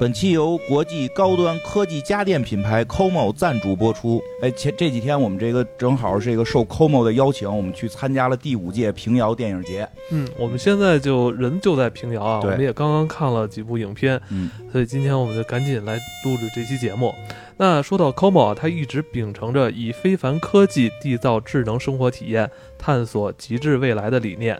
本期由国际高端科技家电品牌 COMO 赞助播出。哎，前这几天我们这个正好是一个受 COMO 的邀请，我们去参加了第五届平遥电影节。嗯，我们现在就人就在平遥啊，我们也刚刚看了几部影片，嗯，所以今天我们就赶紧来录制这期节目。那说到 COMO 啊，它一直秉承着以非凡科技缔造智能生活体验、探索极致未来的理念。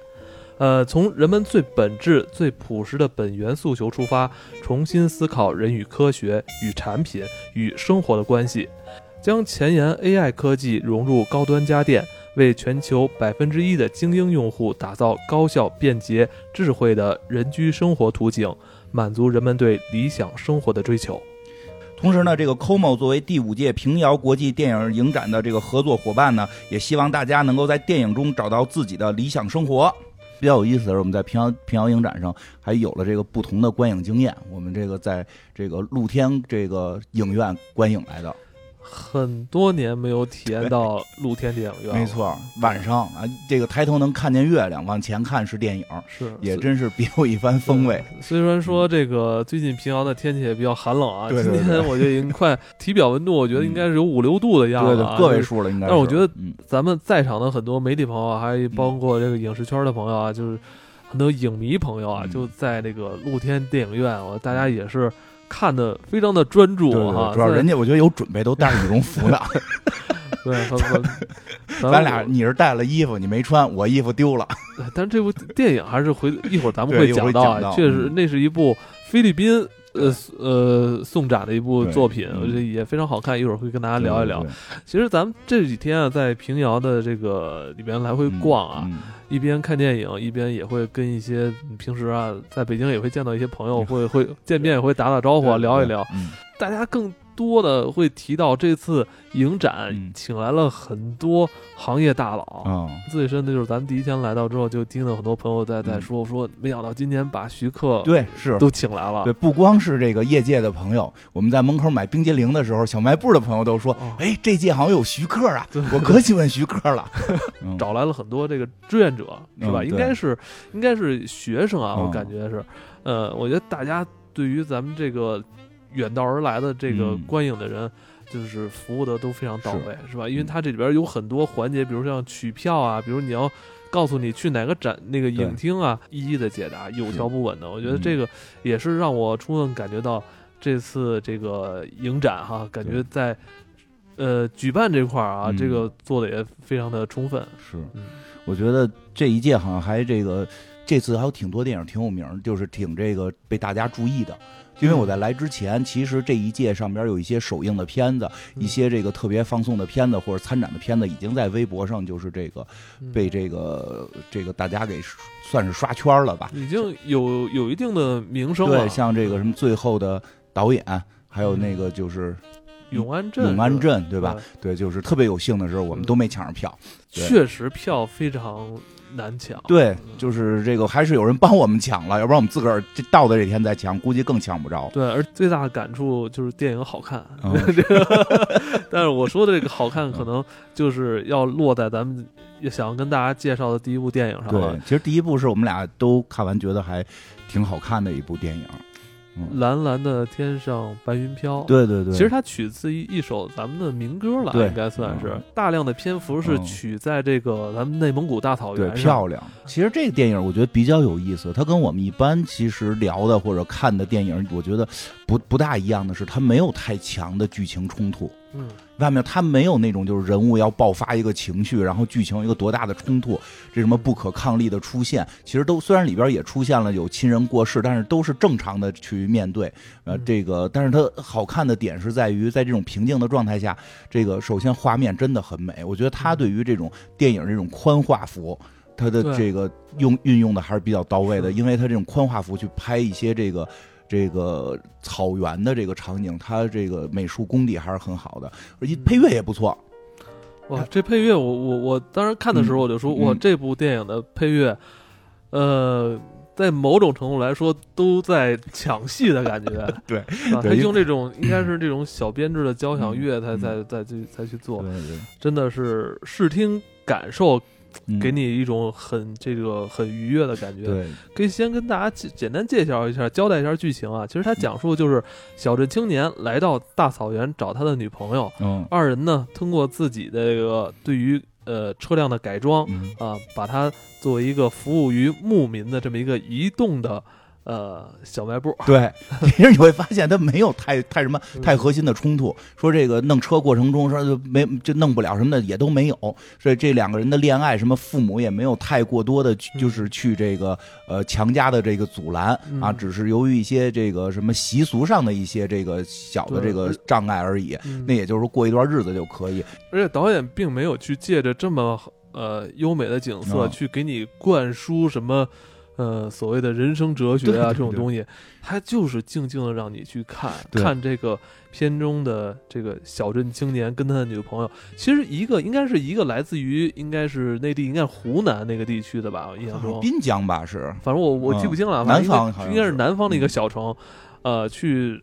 呃，从人们最本质、最朴实的本源诉求出发，重新思考人与科学、与产品、与生活的关系，将前沿 AI 科技融入高端家电，为全球百分之一的精英用户打造高效、便捷、智慧的人居生活图景，满足人们对理想生活的追求。同时呢，这个 COMO 作为第五届平遥国际电影影展的这个合作伙伴呢，也希望大家能够在电影中找到自己的理想生活。比较有意思的是，我们在平遥平遥影展上还有了这个不同的观影经验。我们这个在这个露天这个影院观影来的，很多年没有体验到露天电影院，没，错，晚上啊，这个抬头能看见月亮，往前看是电影，是也真是别有一番风味。虽然说这个最近平遥的天气也比较寒冷啊，对对对今天我觉得已经快体表温度，我觉得应该是有五六度的样子啊，对对，个位数了应该。但是我觉得嗯，咱们在场的很多媒体朋友啊，还包括这个影视圈的朋友啊，就是很多影迷朋友啊，嗯。就在那个露天电影院，我大家也是看的非常的专注对对哈。对，主要人家我觉得有准备，都带着羽绒服呢。对，咱俩你是带了衣服，你没穿，我衣服丢了。但是这部电影还是回一会儿咱们会讲到确实嗯那是一部菲律宾。呃呃，送展的一部作品，嗯我觉得也非常好看。一会儿会跟大家聊一聊。其实咱们这几天啊，在平遥的这个里边来回逛啊，嗯一边看电影，一边也会跟一些嗯平时啊，在北京也会见到一些朋友，会会见面也会打打招呼啊，聊一聊。。嗯大家更多的会提到这次影展嗯请来了很多行业大佬。啊，最深的就是咱们第一天来到之后，就听到很多朋友在在嗯说说，没想到今年把徐克对，是。都请来了对，。不光是这个业界的朋友，我们在门口买冰激凌的时候，小卖部的朋友都说哦：“哎，这届好像有徐克啊，我可喜欢徐克了。嗯”找来了很多这个志愿者，是吧？嗯应该是应该是学生啊，嗯我感觉是。呃，我觉得大家对于咱们这个远道而来的这个嗯观影的人，就是服务的都非常到位，是吧？因为嗯它这里边有很多环节，比如像取票啊，比如你要告诉你去哪个展那个影厅啊，一一的解答，有条不紊的。我觉得嗯这个也是让我充分感觉到这次这个影展哈，感觉在。呃，举办这块儿啊，嗯这个做的也非常的充分。是，嗯，我觉得这一届好像还这个，这次还有挺多电影挺有名儿，就是挺这个被大家注意的。因为我在来之前，其实这一届上边有一些首映的片子，嗯一些这个特别放送的片子或者参展的片子，已经在微博上就是这个嗯被这个这个大家给算是刷圈了吧。已经有有一定的名声了。对，像这个什么最后的导演，还有那个就是永安镇，永安镇，对对吧？？对，就是特别有幸的时候，我们都没抢上票。确实票非常难抢。对嗯，就是这个还是有人帮我们抢了，要不然我们自个儿这到的这天再抢，估计更抢不着。对，而最大的感触就是电影好看。嗯，但是我说的这个好看，可能就是要落在咱们想要跟大家介绍的第一部电影上了对，。其实第一部是我们俩都看完，觉得还挺好看的一部电影。蓝蓝的天上白云飘。。对对对，其实它取自一一首咱们的民歌了，对应该算是嗯大量的篇幅是嗯取在这个咱们内蒙古大草原上。漂亮。其实这个电影我觉得比较有意思，它跟我们一般其实聊的或者看的电影，我觉得不不大一样的是，它没有太强的剧情冲突。嗯，外面它没有那种就是人物要爆发一个情绪，然后剧情一个多大的冲突，这什么不可抗力的出现，其实都虽然里边也出现了有亲人过世，但是都是正常的去面对。呃，嗯这个但是它好看的点是在于在这种平静的状态下，这个首先画面真的很美，我觉得他对于这种电影这种宽画幅。它的这个用运用的还是比较到位的，因为它这种宽画幅去拍一些这个这个草原的这个场景，它这个美术功底还是很好的，而且配乐也不错。哇，这配乐我我我当时看的时候我就说，嗯。哇，这部电影的配乐，呃，在某种程度来说都在抢戏的感觉。对啊，他用这种应该是这种小编制的交响乐，才嗯。才才才去才去做，对对。真的是视听感受嗯给你一种很这个很愉悦的感觉。对，可以先跟大家简简单介绍一下，交代一下剧情啊。其实他讲述就是小镇青年来到大草原找他的女朋友，嗯二人呢通过自己的这个对于呃车辆的改装嗯啊，把它作为一个服务于牧民的这么一个移动的呃小卖部。对，其实你会发现他没有太太什么嗯太核心的冲突，说这个弄车过程中说就没就弄不了什么的也都没有，所以这两个人的恋爱什么父母也没有太过多的就是去这个呃强加的这个阻拦啊，嗯只是由于一些这个什么习俗上的一些这个小的这个障碍而已。嗯那也就是说过一段日子就可以，而且导演并没有去借着这么呃优美的景色嗯去给你灌输什么。呃，所谓的人生哲学啊，这种东西，它就是静静的让你去看看这个片中的这个小镇青年跟他的女朋友。其实一个应该是一个来自于应该是内地，应该是湖南那个地区的吧，我印象中。滨江吧是，反正我我记不清了，南方应该是是南方的一个嗯小城，呃，去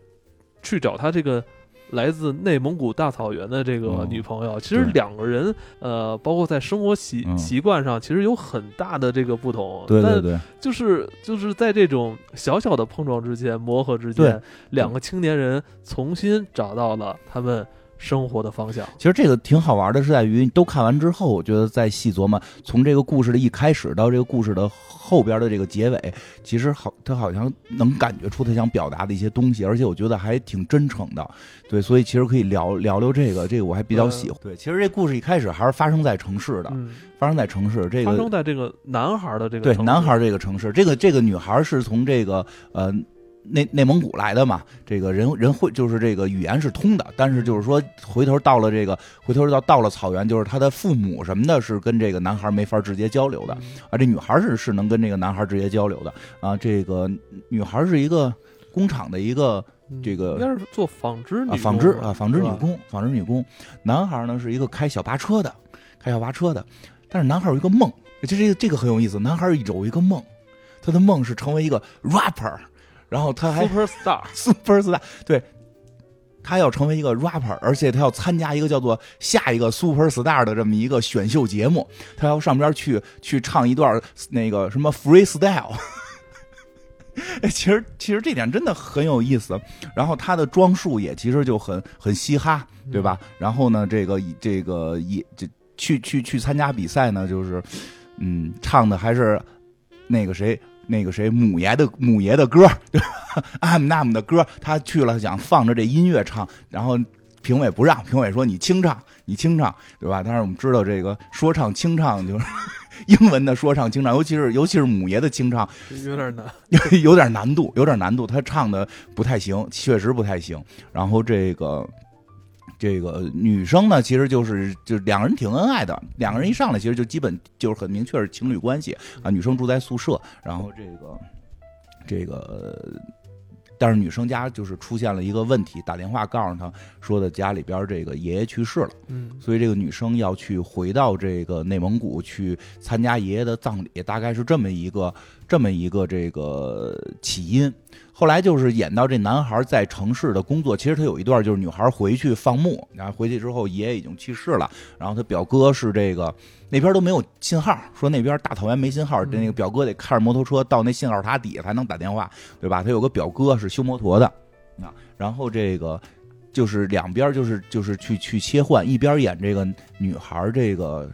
去找他这个来自内蒙古大草原的这个哦女朋友。其实两个人，呃，包括在生活习、嗯习惯上，其实有很大的这个不同。对对但对，就是就是在这种小小的碰撞之间、磨合之间，两个青年人重新找到了他们生活的方向。其实这个挺好玩的，是在于都看完之后，我觉得再细琢磨，从这个故事的一开始到这个故事的后边的这个结尾，其实好，他好像能感觉出他想表达的一些东西，而且我觉得还挺真诚的。对，所以其实可以聊聊聊这个，这个我还比较喜欢。对，其实这故事一开始还是发生在城市的，嗯，发生在城市。这个发生在这个男孩的这个对男孩这个城市，这个这个女孩是从这个呃。内内蒙古来的嘛，这个人人会就是这个语言是通的，但是就是说回头到了这个回头到到了草原，就是他的父母什么的是跟这个男孩没法直接交流的嗯啊，这女孩是是能跟这个男孩直接交流的啊，这个女孩是一个工厂的一个嗯这个应该是做纺织女啊纺织啊纺织女工，纺织女工，男孩呢是一个开小巴车的，开小巴车的，但是男孩有一个梦，就这个这个很有意思，男孩有一个梦，他的梦是成为一个 rapper，然后他还 Super Star，super star，对，他要成为一个 rapper，而且他要参加一个叫做下一个 super star 的这么一个选秀节目，他要上边去去唱一段那个什么 freestyle。哎其实其实这点真的很有意思，然后他的装束也其实就很很嘻哈，对吧？然后呢，这个这个也这去去去参加比赛呢，就是嗯，唱的还是那个谁那个谁母爷的母爷的歌，对吧？I'm Nam 的歌，他去了想放着这音乐唱，然后评委不让，评委说你清唱，你清唱，对吧？但是我们知道这个说唱清唱就是 英文的说唱清唱，尤其是尤其是母爷的清唱，有点难。有 有点难度，有点难度，他唱的不太行，确实不太行。然后这个这个女生呢，其实就是就两个人挺恩爱的，两个人一上来其实就基本就是很明确是情侣关系啊。女生住在宿舍，然后这个这个。但是女生家就是出现了一个问题，打电话告诉她说的家里边这个爷爷去世了，嗯所以这个女生要去回到这个内蒙古去参加爷爷的葬礼，大概是这么一个这么一个这个起因。后来就是演到这男孩在城市的工作，其实他有一段就是女孩回去放牧，然后回去之后爷爷已经去世了，然后他表哥是这个那边都没有信号，说那边大草原没信号，这那个表哥得开着摩托车到那信号塔底下才能打电话，对吧？他有个表哥是修摩托的啊，然后这个。就是两边就是就是去去切换，一边演这个女孩这个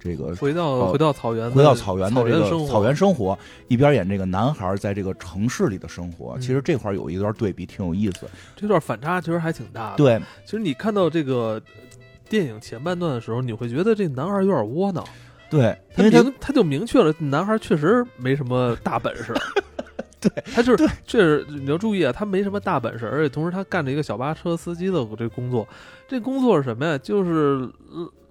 这个回到哦回到草原，回到草原的这个生活草原生活，一边演这个男孩在这个城市里的生活。嗯其实这块有一段对比，挺有意思。这段反差其实还挺大的。，对其实你看到这个电影前半段的时候，你会觉得这男孩有点窝囊，对，他因为他明他就明确了，男孩确实没什么大本事。对，他就是确实你要注意啊，他没什么大本事，而且同时他干着一个小巴车司机的这工作。这工作是什么呀？就是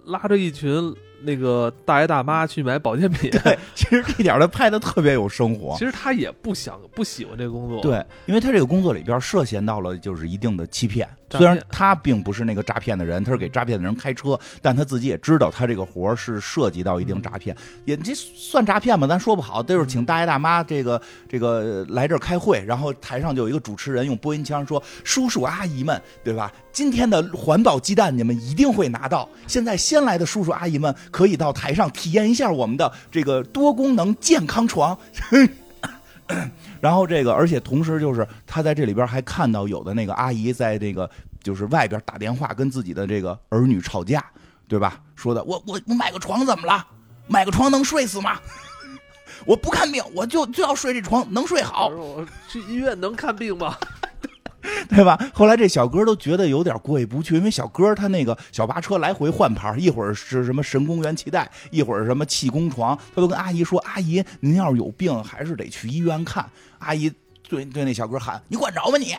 拉着一群那个大爷大妈去买保健品。对，其实这点儿他拍的特别有生活其。实他也不想不喜欢这个工作。，对，因为他这个工作里边涉嫌到了就是一定的欺骗，虽然他并不是那个诈骗的人，他是给诈骗的人开车，但他自己也知道他这个活是涉及到一定诈骗，也这算诈骗吗？咱说不好。就是请大爷大妈这个这个来这儿开会，然后台上就有一个主持人用播音腔说：“叔叔阿姨们，对吧？今天的环保鸡蛋你们一定会拿到。现在先来的叔叔阿姨们可以到台上体验一下我们的这个多功能健康床。”然后这个，而且同时就是他在这里边还看到有的那个阿姨在这个就是外边打电话跟自己的这个儿女吵架，对吧？说的我我我买个床怎么了？买个床能睡死吗？我不看病，我就就要睡这床，能睡好。我去医院能看病吗？对吧？后来这小哥都觉得有点过意不去，因为小哥他那个小巴车来回换牌，一会儿是什么神功元气带，一会儿什么气功床，他都跟阿姨说：“阿姨，您要是有病，还是得去医院看。”阿姨对对那小哥喊：“你管着吗你？”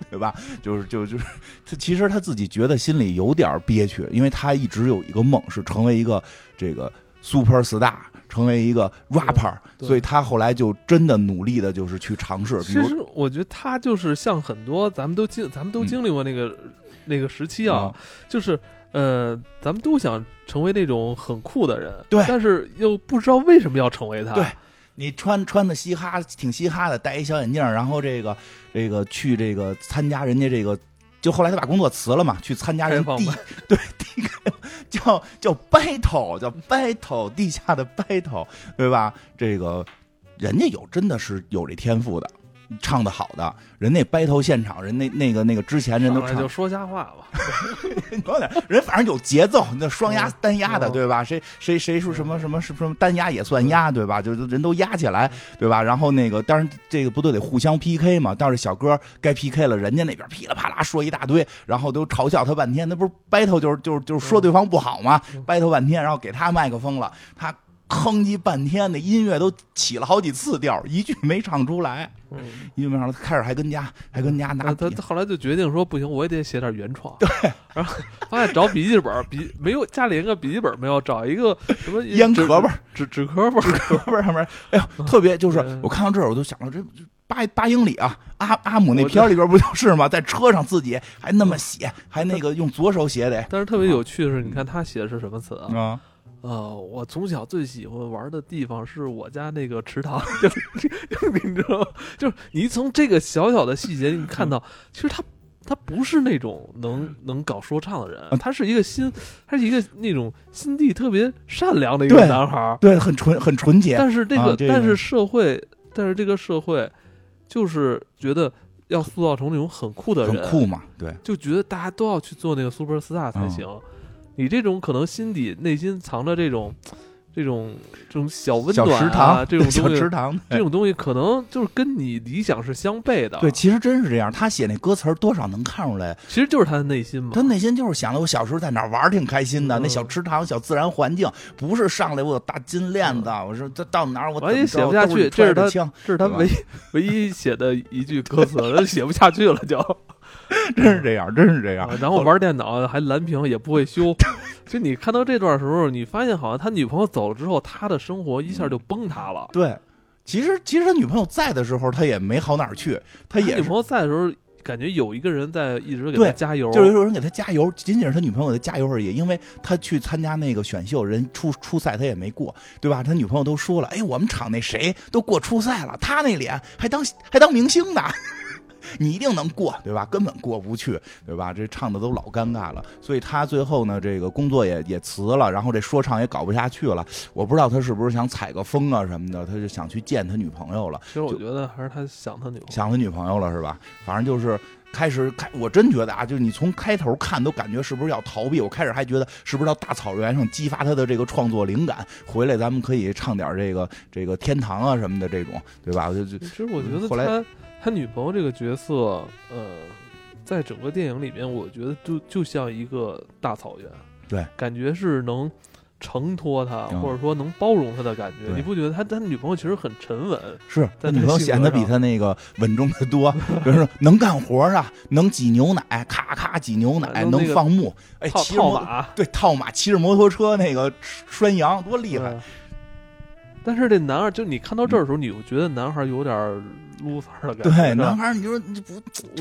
对吧？就是就就是他其实他自己觉得心里有点憋屈，因为他一直有一个梦是成为一个这个 super star。成为一个 rapper，所以他后来就真的努力的，就是去尝试。其实我觉得他就是像很多咱们都经，咱们都经历过那个那个时期啊，就是呃，咱们都想成为那种很酷的人，对，但是又不知道为什么要成为他。对，你穿穿的嘻哈，挺嘻哈的，戴一小眼镜，然后这个这个去这个参加人家这个。就后来他把工作辞了嘛，去参加人地 对地叫叫 battle 叫 battle 地下的 battle 对吧？这个人家有真的是有这天赋的。唱的好的人，那 battle 现场人那那个那个之前人都唱就说瞎话吧，人反正有节奏，那双压单压的对吧？谁谁谁说什么什么什么什么单压也算压对吧？就是人都压起来对吧？然后那个当然这个不都得互相 PK 嘛？但是小哥该 PK 了，人家那边噼里啪啦说一大堆，然后都嘲笑他半天，那不是 battle 就是就是就是说对方不好嘛？battle 半天，然后给他麦克风了，他。哼唧半天，那音乐都起了好几次调，一句没唱出来。嗯，一句没唱，开始还跟家还跟家拿。他后来就决定说，不行，我也得写点原创。对，然后发现找笔记本笔没有，家里连个笔记本没有，找一个什么 烟壳本、纸纸壳本、纸壳本上面，哎呀，特别就是我看到这儿，我都想到这八八英里啊，阿阿姆那片里边不就是吗？在车上自己还那么写，还那个用左手写的。但是特别有趣的是，你看他写的是什么词啊？呃，我从小最喜欢玩的地方是我家那个池塘，就你知道，就是你从这个小小的细节，你看到，其实他他不是那种能能搞说唱的人，他是一个心，他是一个那种心地特别善良的一个男孩，对，很纯很纯洁。但是这个，但是社会，但是这个社会，就是觉得要塑造成那种很酷的人，很酷嘛，对，就觉得大家都要去做那个 super star 才行。你这种可能心底内心藏着这种，这种这种小温暖啊，这种 小池塘，这种东西可能就是跟你理想是相悖的。对，其实真是这样。他写那歌词多少能看出来，其实就是他的内心嘛。他内心就是想的，我小时候在哪玩挺开心的，那小池塘、小自然环境，不是上来我有大金链子，我说这到哪儿我也写不下去。这是他，这是他唯 唯一写的一句歌词，他写不下去了就。真是这样，真是这样。然后玩电脑还蓝屏，也不会修。就你看到这段时候，你发现好像他女朋友走了之后，他的生活一下就崩塌了。对，其实其实他女朋友在的时候，他也没好哪儿去。他也女朋友在的时候，感觉有一个人在一直给他加油，就是有人给他加油。仅仅是他女朋友给他加油而已，因为他去参加那个选秀，人初初赛他也没过，对吧？他女朋友都说了，哎，我们厂那谁都过初赛了，他那脸还当还当明星呢。你一定能过，对吧？根本过不去，对吧？这唱的都老尴尬了，所以他最后呢，这个工作也也辞了，然后这说唱也搞不下去了。我不知道他是不是想采个风啊什么的，他就想去见他女朋友了。其实我觉得还是他想他女朋友，想他女朋友了是吧？反正就是开始开，我真觉得啊，就是你从开头看都感觉是不是要逃避？我开始还觉得是不是到大草原上激发他的这个创作灵感，回来咱们可以唱点这个这个天堂啊什么的这种，对吧？就就其实我觉得后来。他女朋友这个角色，呃，在整个电影里面，我觉得就就像一个大草原，对，感觉是能承托他，或者说能包容他的感觉。你不觉得他他女朋友其实很沉稳？是，他女朋友显得比他那个稳重的多。比如说能干活啊，能挤牛奶，咔咔挤牛奶，能放牧，哎，骑套马，对，套马，骑着摩托车那个拴羊，多厉害！但是这男孩，就你看到这儿的时候，你会觉得男孩有点 loser 的感觉。对，男孩，你说你不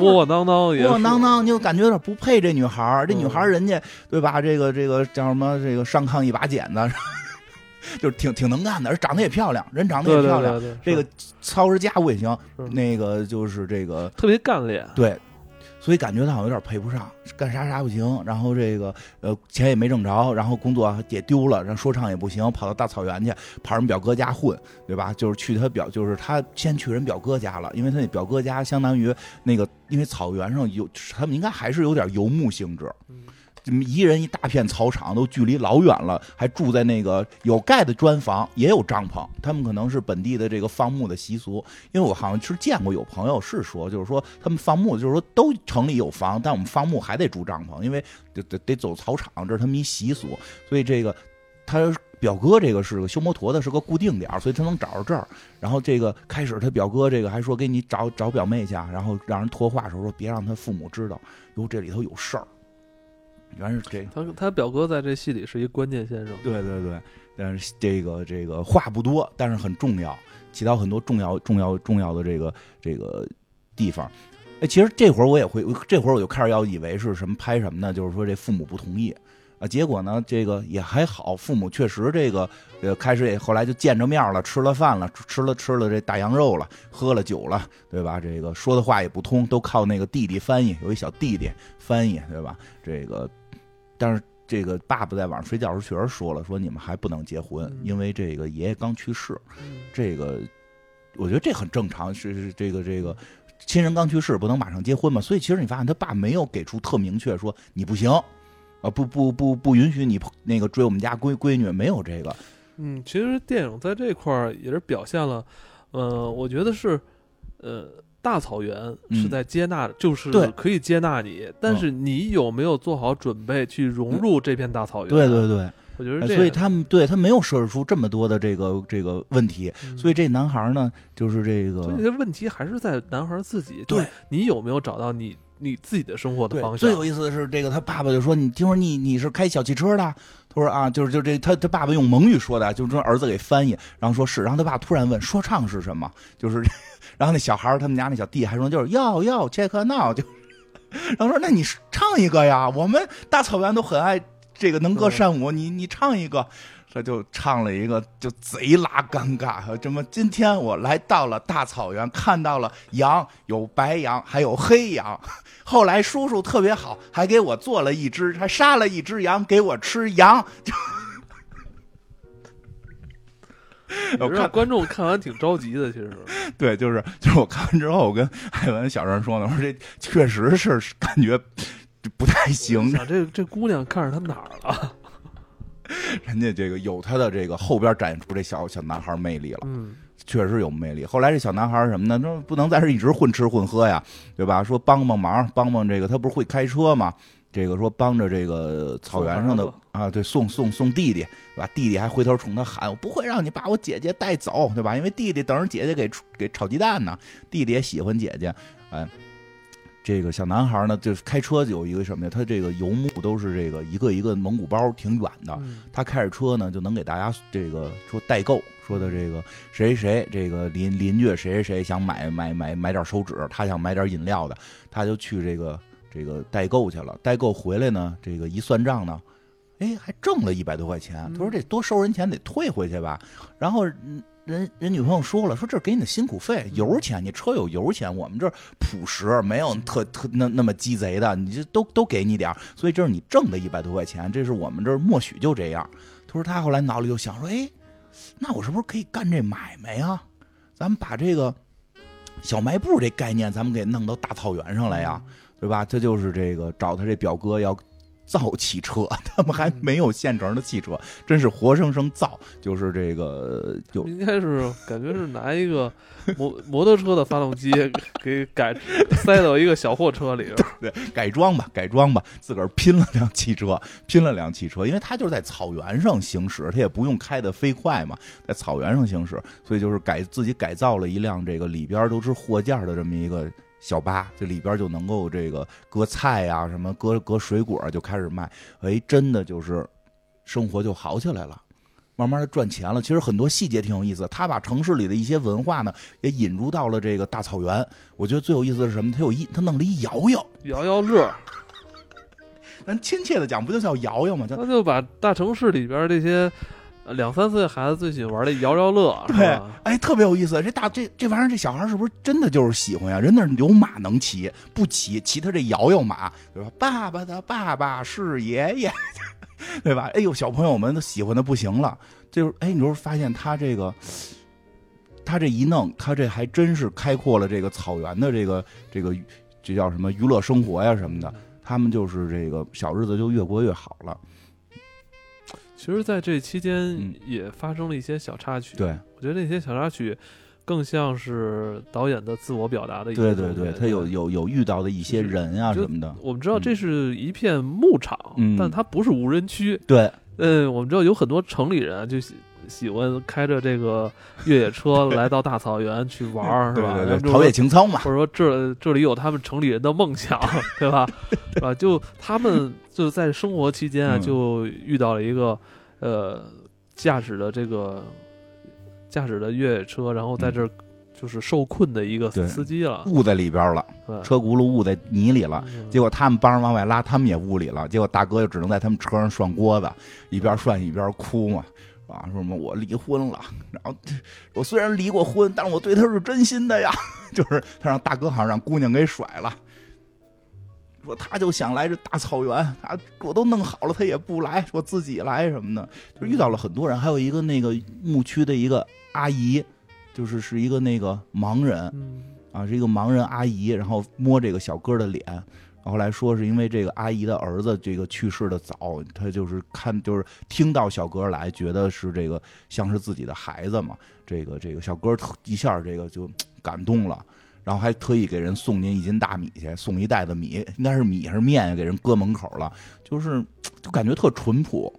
窝窝囊囊，窝窝囊囊，你就感觉有点不配这女孩。这女孩嗯人家对吧？这个这个叫什么？这个上炕一把剪子，就是挺挺能干的，而长得也漂亮，人长得也漂亮。对对，这个操持家务也行，那个就是这个特别干练。对，所以感觉他好像有点配不上，干啥啥不行。然后这个呃钱也没挣着，然后工作也丢了，然后说唱也不行，跑到大草原去跑人表哥家混，对吧？就是去他表，就是他先去人表哥家了，因为他那表哥家相当于那个，因为草原上有他们应该还是有点游牧性质。嗯一人一大片草场，都距离老远了，还住在那个有盖的砖房，也有帐篷。他们可能是本地的这个放牧的习俗，因为我好像是见过有朋友是说，就是说他们放牧，就是说都城里有房，但我们放牧还得住帐篷，因为得得得走草场，这是他们一习俗。所以这个他表哥这个是个修摩托的，是个固定点所以他能找着这儿。然后这个开始他表哥这个还说给你找找表妹去，然后让人托话的时候说别让他父母知道，哟这里头有事儿。原是这他他表哥在这戏里是一关键先生。对对对，但是这个这个话不多，但是很重要，起到很多重要重要重要的这个这个地方。哎，其实这会儿我也会，这会儿我就开始要以为是什么拍什么呢？就是说这父母不同意啊，结果呢，这个也还好，父母确实这个呃开始也后来就见着面了，吃了饭了，吃了吃了这大羊肉了，喝了酒了，对吧？这个说的话也不通，都靠那个弟弟翻译，有一小弟弟翻译，对吧？这个，但是。这个爸爸在晚上睡觉时候确实说了，说你们还不能结婚，嗯因为这个爷爷刚去世。嗯这个我觉得这很正常，是是这个这个亲人刚去世不能马上结婚嘛，所以其实你发现他爸没有给出特明确说你不行，啊不不不不允许你那个追我们家闺闺女，没有这个。嗯，其实电影在这块儿也是表现了，呃，我觉得是，呃，大草原是嗯在接纳，就是对可以接纳你，但是你有没有做好准备去融入这片大草原？对对对，我觉得所以他们对他没有设置出这么多的这个这个问题，嗯所以这男孩呢就是这个所以这问题还是在男孩自己，对你有没有找到你你自己的生活的方向？最有意思的是，这个他爸爸就说：“你听说你你是开小汽车的？”他说：“啊，就是就这他他爸爸用蒙语说的，就是说儿子给翻译，然后说是，然后他爸突然问说唱是什么？就是，然后那小孩儿他们家那小弟还说就是要要 check now 就，然后说那你唱一个呀，我们大草原都很爱这个能歌善舞，你你唱一个。”他就唱了一个，就贼拉尴尬。这么，今天我来到了大草原，看到了羊，有白羊，还有黑羊。后来叔叔特别好，还给我做了一只，还杀了一只羊给我吃羊。就 也是让观众看完挺着急的，其实。对，就是就是我看完之后，我跟艾文小声说呢，我说这确实是感觉不太行。想这这姑娘看上他哪儿了？人家这个有他的这个后边展现出这小小男孩魅力了。嗯，确实有魅力。后来这小男孩什么呢？说不能在这一直混吃混喝呀，对吧？说帮帮忙，帮帮这个，他不是会开车吗？这个说帮着这个草原上的啊，对，送送送弟弟，对吧？弟弟还回头冲他喊：“我不会让你把我姐姐带走，对吧？因为弟弟等着姐姐给给炒鸡蛋呢，弟弟也喜欢姐姐，哎。”这个小男孩呢，就是开车有一个什么呀？他这个游牧都是这个一个一个蒙古包，挺远的。嗯他开着车呢，就能给大家这个说代购，说的这个谁谁这个邻邻居谁谁谁想买买买买点手纸，他想买点饮料的，他就去这个这个代购去了。代购回来呢，这个一算账呢，哎，还挣了一百多块钱。嗯他说这多收人钱得退回去吧。然后嗯人人女朋友说了，说这是给你的辛苦费，油钱，你车有油钱，我们这儿朴实，没有特特那那么鸡贼的，你这都都给你点儿所以这是你挣的一百多块钱，这是我们这儿默许就这样。他说他后来脑里就想说，哎，那我是不是可以干这买卖呀？咱们把这个小卖部这概念，咱们给弄到大草原上来呀，对吧？他就是这个找他这表哥要造汽车，他们还没有现成的汽车，真是活生生造，就是这个就应该是感觉是拿一个摩摩托车的发动机给改塞到一个小货车里边。对，改装吧，改装吧，自个儿拼了辆汽车，拼了辆汽车，因为他就是在草原上行驶，他也不用开的飞快嘛，在草原上行驶，所以就是改自己改造了一辆这个里边都是货架的这么一个小巴，这里边就能够这个搁菜呀、什么搁搁水果就开始卖，哎，真的就是生活就好起来了。慢慢的赚钱了。其实很多细节挺有意思的，他把城市里的一些文化呢也引入到了这个大草原。我觉得最有意思的是什么？他有一他弄了一摇摇，摇摇乐，咱亲切的讲不就叫摇摇吗？叫他就把大城市里边这些呃两三岁孩子最喜欢玩的摇摇乐，对？，哎，特别有意思。这大这这玩意儿，这小孩是不是真的就是喜欢呀？人那有马能骑，不骑骑他这摇摇马，对吧？爸爸的爸爸是爷爷，对吧？哎呦，小朋友们都喜欢的不行了。就是哎，你说发现他这个，他这一弄，他这还真是开阔了这个草原的这个这个这叫什么娱乐生活呀什么的。他们就是这个小日子就越过越好了。其实，在这期间嗯也发生了一些小插曲。对我觉得那些小插曲更像是导演的自我表达的一些对对对，他有有有遇到的一些人啊就什么的。我们知道嗯这是一片牧场，嗯但它不是无人区。对，嗯，我们知道有很多城里人啊就喜喜欢开着这个越野车来到大草原去玩儿，是吧？陶冶情操嘛。或者说这这里有他们城里人的梦想，对吧？是吧？就他们就在生活期间啊，嗯就遇到了一个呃驾驶的这个驾驶的越野车，然后在这儿就是受困的一个司机了，捂在里边了，车轱辘捂在泥里了。嗯结果他们帮着往外拉，他们也捂里了。结果大哥就只能在他们车上涮锅子，一边涮一边哭嘛，啊，说什么我离婚了，然后我虽然离过婚，但是我对他是真心的呀。就是他让大哥好像让姑娘给甩了，说他就想来这大草原，他我都弄好了，他也不来，说自己来什么的，就遇到了很多人，还有一个那个牧区的一个阿姨，就是是一个那个盲人，嗯啊，是一个盲人阿姨，然后摸这个小哥的脸，后来说是因为这个阿姨的儿子这个去世的早，他就是看就是听到小哥来，觉得是这个像是自己的孩子嘛，这个这个小哥特一下这个就感动了。然后还特意给人送进一斤大米去，送一袋子米，应该是米还是面呀，给人搁门口了，就是就感觉特淳朴，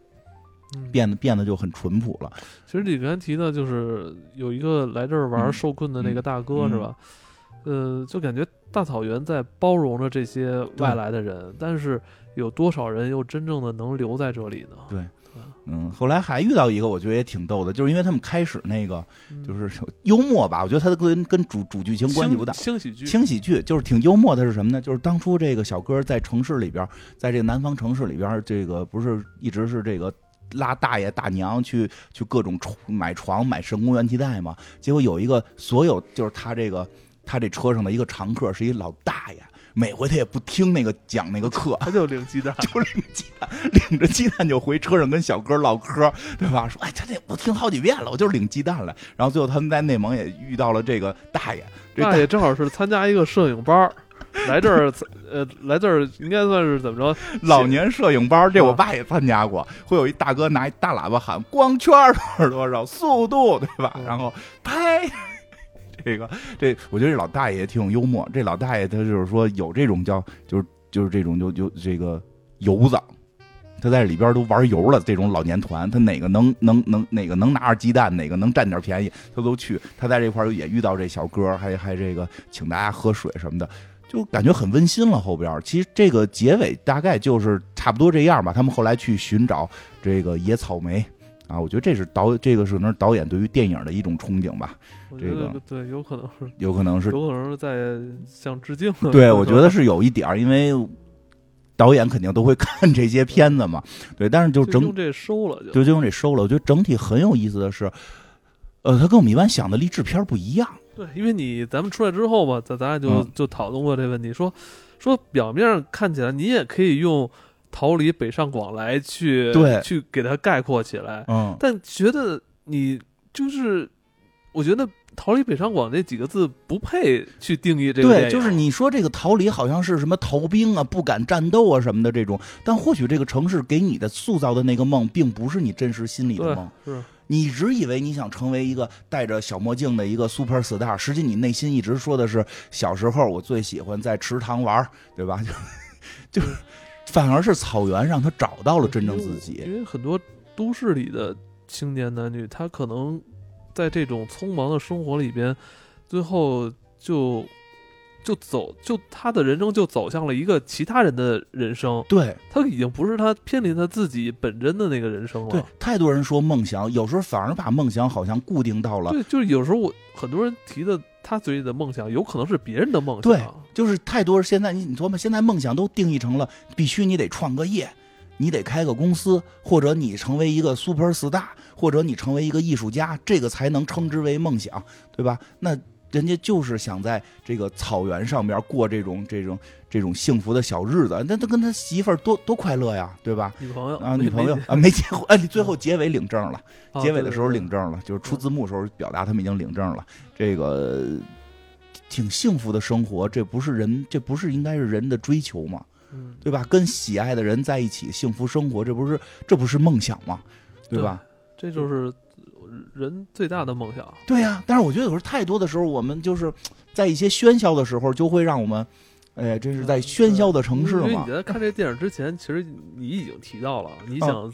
嗯变得变得就很淳朴了。其实你刚才提的就是有一个来这儿玩嗯受困的那个大哥、嗯是吧？呃，就感觉大草原在包容着这些外来的人，但是有多少人又真正的能留在这里呢？对嗯，后来还遇到一个，我觉得也挺逗的，就是因为他们开始那个嗯就是幽默吧，我觉得他跟跟主主剧情关系不大。轻喜剧，轻喜剧就是挺幽默的，是什么呢？就是当初这个小哥在城市里边，在这个南方城市里边，这个不是一直是这个拉大爷大娘去去各种床买床买神功元气袋嘛。结果有一个所有就是他这个他这车上的一个常客是一老大爷，每回他也不听那个讲那个课，他就领鸡蛋，就领鸡蛋，领着鸡蛋就回车上跟小哥唠嗑，对吧？说哎，他这我听好几遍了，我就是领鸡蛋来。然后最后他们在内蒙也遇到了这个大爷，这大爷正好是参加一个摄影班儿，来这儿，呃，来这儿应该算是怎么着？老年摄影班，这我啊爸也参加过，会有一大哥拿一大喇叭喊光圈儿多少多少速度，对吧？嗯然后拍。这个这，我觉得这老大爷挺幽默。这老大爷他就是说有这种叫就是就是这种就就这个油子，他在里边都玩油了。这种老年团，他哪个能能能哪个能拿着鸡蛋，哪个能占点便宜，他都去。他在这块也遇到这小哥，还还这个请大家喝水什么的。就感觉很温馨了。后边其实这个结尾大概就是差不多这样吧。他们后来去寻找这个野草莓啊，我觉得这是导这个是可能是导演对于电影的一种憧憬吧，这个对，有可能是，有可能是有可能是在向致敬的。对，我觉得是有一点儿，因为导演肯定都会 看这些片子嘛。对，但是就整就用这收了就。就就用这收了。我觉得整体很有意思的是，呃，他跟我们一般想的励志片不一样。对，因为你咱们出来之后吧，咱咱俩就、嗯就讨论过这问题，说说表面上看起来你也可以用逃离北上广来去对。去给它概括起来，嗯，但觉得你就是，我觉得逃离北上广这几个字不配去定义这个对，就是你说这个逃离好像是什么逃兵啊、不敢战斗啊什么的这种，但或许这个城市给你的塑造的那个梦，并不是你真实心里的梦。是。你一直以为你想成为一个戴着小墨镜的一个 super star，实际你内心一直说的是小时候我最喜欢在池塘玩，对吧？就就是，反而是草原让他找到了真正自己。因为很多都市里的青年男女，他可能在这种匆忙的生活里边，最后就就走，就他的人生就走向了一个其他人的人生，对他已经不是他偏离他自己本真的那个人生了。对，太多人说梦想，有时候反而把梦想好像固定到了，对，就是有时候我很多人提的他嘴里的梦想，有可能是别人的梦想。对就是太多。现在你你琢磨，现在梦想都定义成了必须你得创个业，你得开个公司，或者你成为一个 super star，或者你成为一个艺术家，这个才能称之为梦想，对吧？那人家就是想在这个草原上边过这种这种这种幸福的小日子，那他跟他媳妇儿多多快乐呀，对吧？女朋友啊，女朋友啊，没结婚，哎，你最后结尾领证了，啊结尾的时候领证了，就是出字幕时候表达他们已经领证了，这个挺幸福的生活，这不是人，这不是应该是人的追求吗？嗯，对吧？跟喜爱的人在一起，幸福生活，这不是这不是梦想吗？对吧？这就是人最大的梦想。对呀、但是我觉得有时候太多的时候，我们就是在一些喧嚣的时候，就会让我们，哎，这是在喧嚣的城市嘛因为你。在看这电影之前，其实你已经提到了，你想、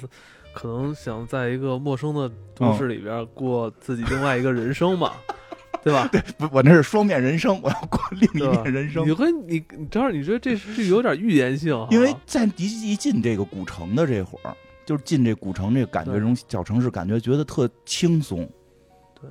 可能想在一个陌生的都市里边过自己另外一个人生嘛，对吧？不，我那是双面人生，我要过另一面人生你。和你，你正好你觉得这是有点预言性哈，因为在一一进这个古城的这会儿，就是进这古城这个感觉，这种小城市感觉，觉得特轻松。对，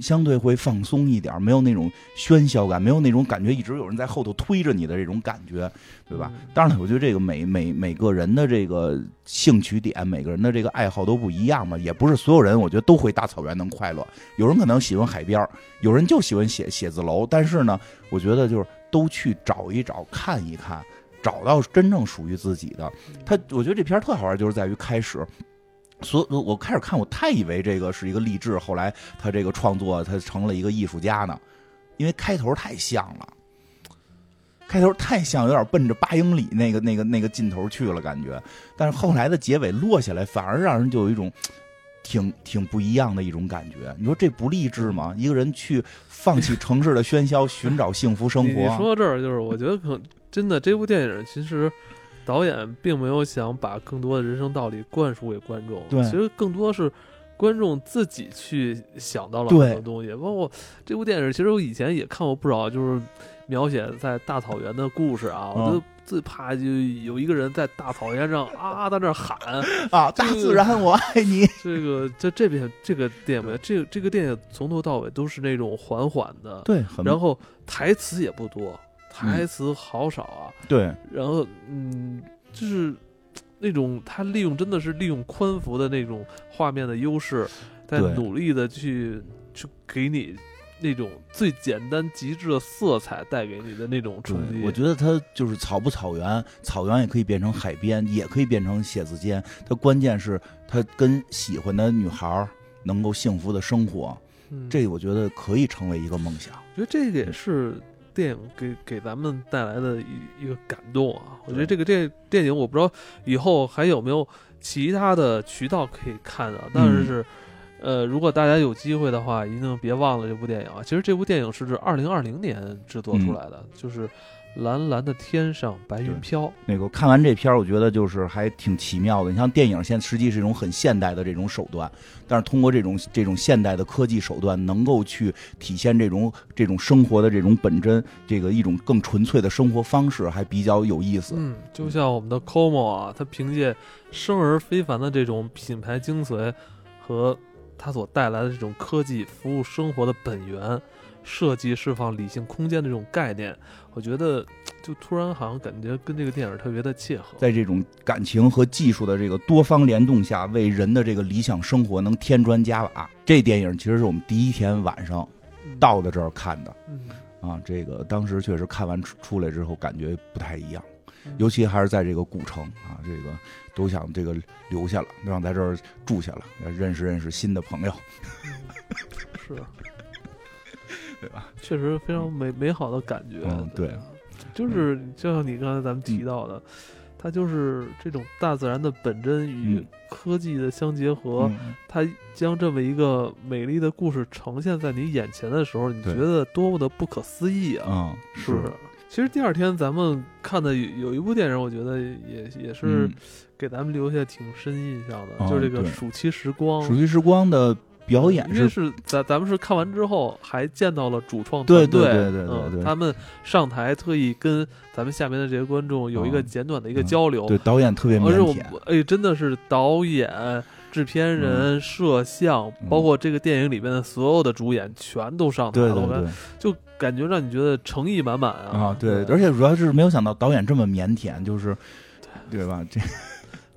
相对会放松一点，没有那种喧嚣感，没有那种感觉一直有人在后头推着你的这种感觉，对吧？嗯当然了，我觉得这个每每每个人的这个兴趣点，每个人的这个爱好都不一样嘛，也不是所有人我觉得都回大草原能快乐。有人可能喜欢海边，有人就喜欢写写字楼，但是呢，我觉得就是都去找一找，看一看，找到真正属于自己的。他，我觉得这片儿特好玩，就是在于开始。所我我开始看，我太以为这个是一个励志，后来他这个创作他成了一个艺术家呢，因为开头太像了，开头太像，有点奔着八英里那个那个那个劲头去了感觉，但是后来的结尾落下来，反而让人就有一种挺挺不一样的一种感觉。你说这不励志吗？一个人去放弃城市的喧嚣，寻找幸福生活你活。说到这儿，就是我觉得可真的这部电影其实导演并没有想把更多的人生道理灌输给观众，对其实更多是观众自己去想到了很多东西。包括这部电影，其实我以前也看过不少，就是描写在大草原的故事啊，我嗯就最怕就有一个人在大草原上啊在那喊，啊，大自然，我爱你。这个在这边这个电影，这个这个电影从头到尾都是那种缓缓的，对，很然后台词也不多，台词好少啊。对然后，嗯，就是那种他利用真的是利用宽幅的那种画面的优势，在努力的去去给你那种最简单极致的色彩带给你的那种对冲击。，我觉得他就是草不草原，草原也可以变成海边，也可以变成写字间。他关键是他跟喜欢的女孩儿能够幸福的生活，嗯这我觉得可以成为一个梦想。我觉得这个也是电影给给咱们带来的一一个感动啊！我觉得这个电电影，我不知道以后还有没有其他的渠道可以看啊，但嗯是。呃，如果大家有机会的话，一定别忘了这部电影啊！其实这部电影是指二零二零年制作出来的，就是《蓝蓝的天上白云飘》。那个看完这片儿，我觉得就是还挺奇妙的。你像电影现在实际是一种很现代的这种手段，但是通过这种这种现代的科技手段，能够去体现这种这种生活的这种本真，这个一种更纯粹的生活方式，还比较有意思。嗯，就像我们的 Como 啊，它凭借生而非凡的这种品牌精髓和它所带来的这种科技服务生活的本源，设计释放理性空间的这种概念，我觉得就突然好像感觉跟这个电影特别的切合。在这种感情和技术的这个多方联动下，为人的这个理想生活能添砖加瓦。这电影其实是我们第一天晚上嗯。到的这儿看的。嗯，啊，这个当时确实看完出出来之后感觉不太一样，嗯。尤其还是在这个古城啊，这个都想这个留下了，都想在这儿住下了，认识认识新的朋友，是，对吧？确实非常美美好的感觉。嗯对就是就像你刚才咱们提到的，它就是这种大自然的本真与嗯科技的相结合。嗯它将这么一个美丽的故事呈现在你眼前的时候，你觉得多么的不可思议啊！嗯，是不是？其实第二天咱们看的有有一部电影，我觉得也也是嗯给咱们留下挺深印象的，哦就是这个《暑期时光》。暑期时光的表演因为是咱咱们是看完之后还见到了主创团队，对对对对对嗯，他们上台特意跟咱们下面的这些观众有一个嗯简短的一个交流，对导演特别腼腆，哎，真的是导演、制片人、摄像，嗯包括这个电影里面的所有的主演全都上台了，对对我感对就感觉让你觉得诚意满满啊！啊，对，而且主要是没有想到导演这么腼腆，就是对吧？这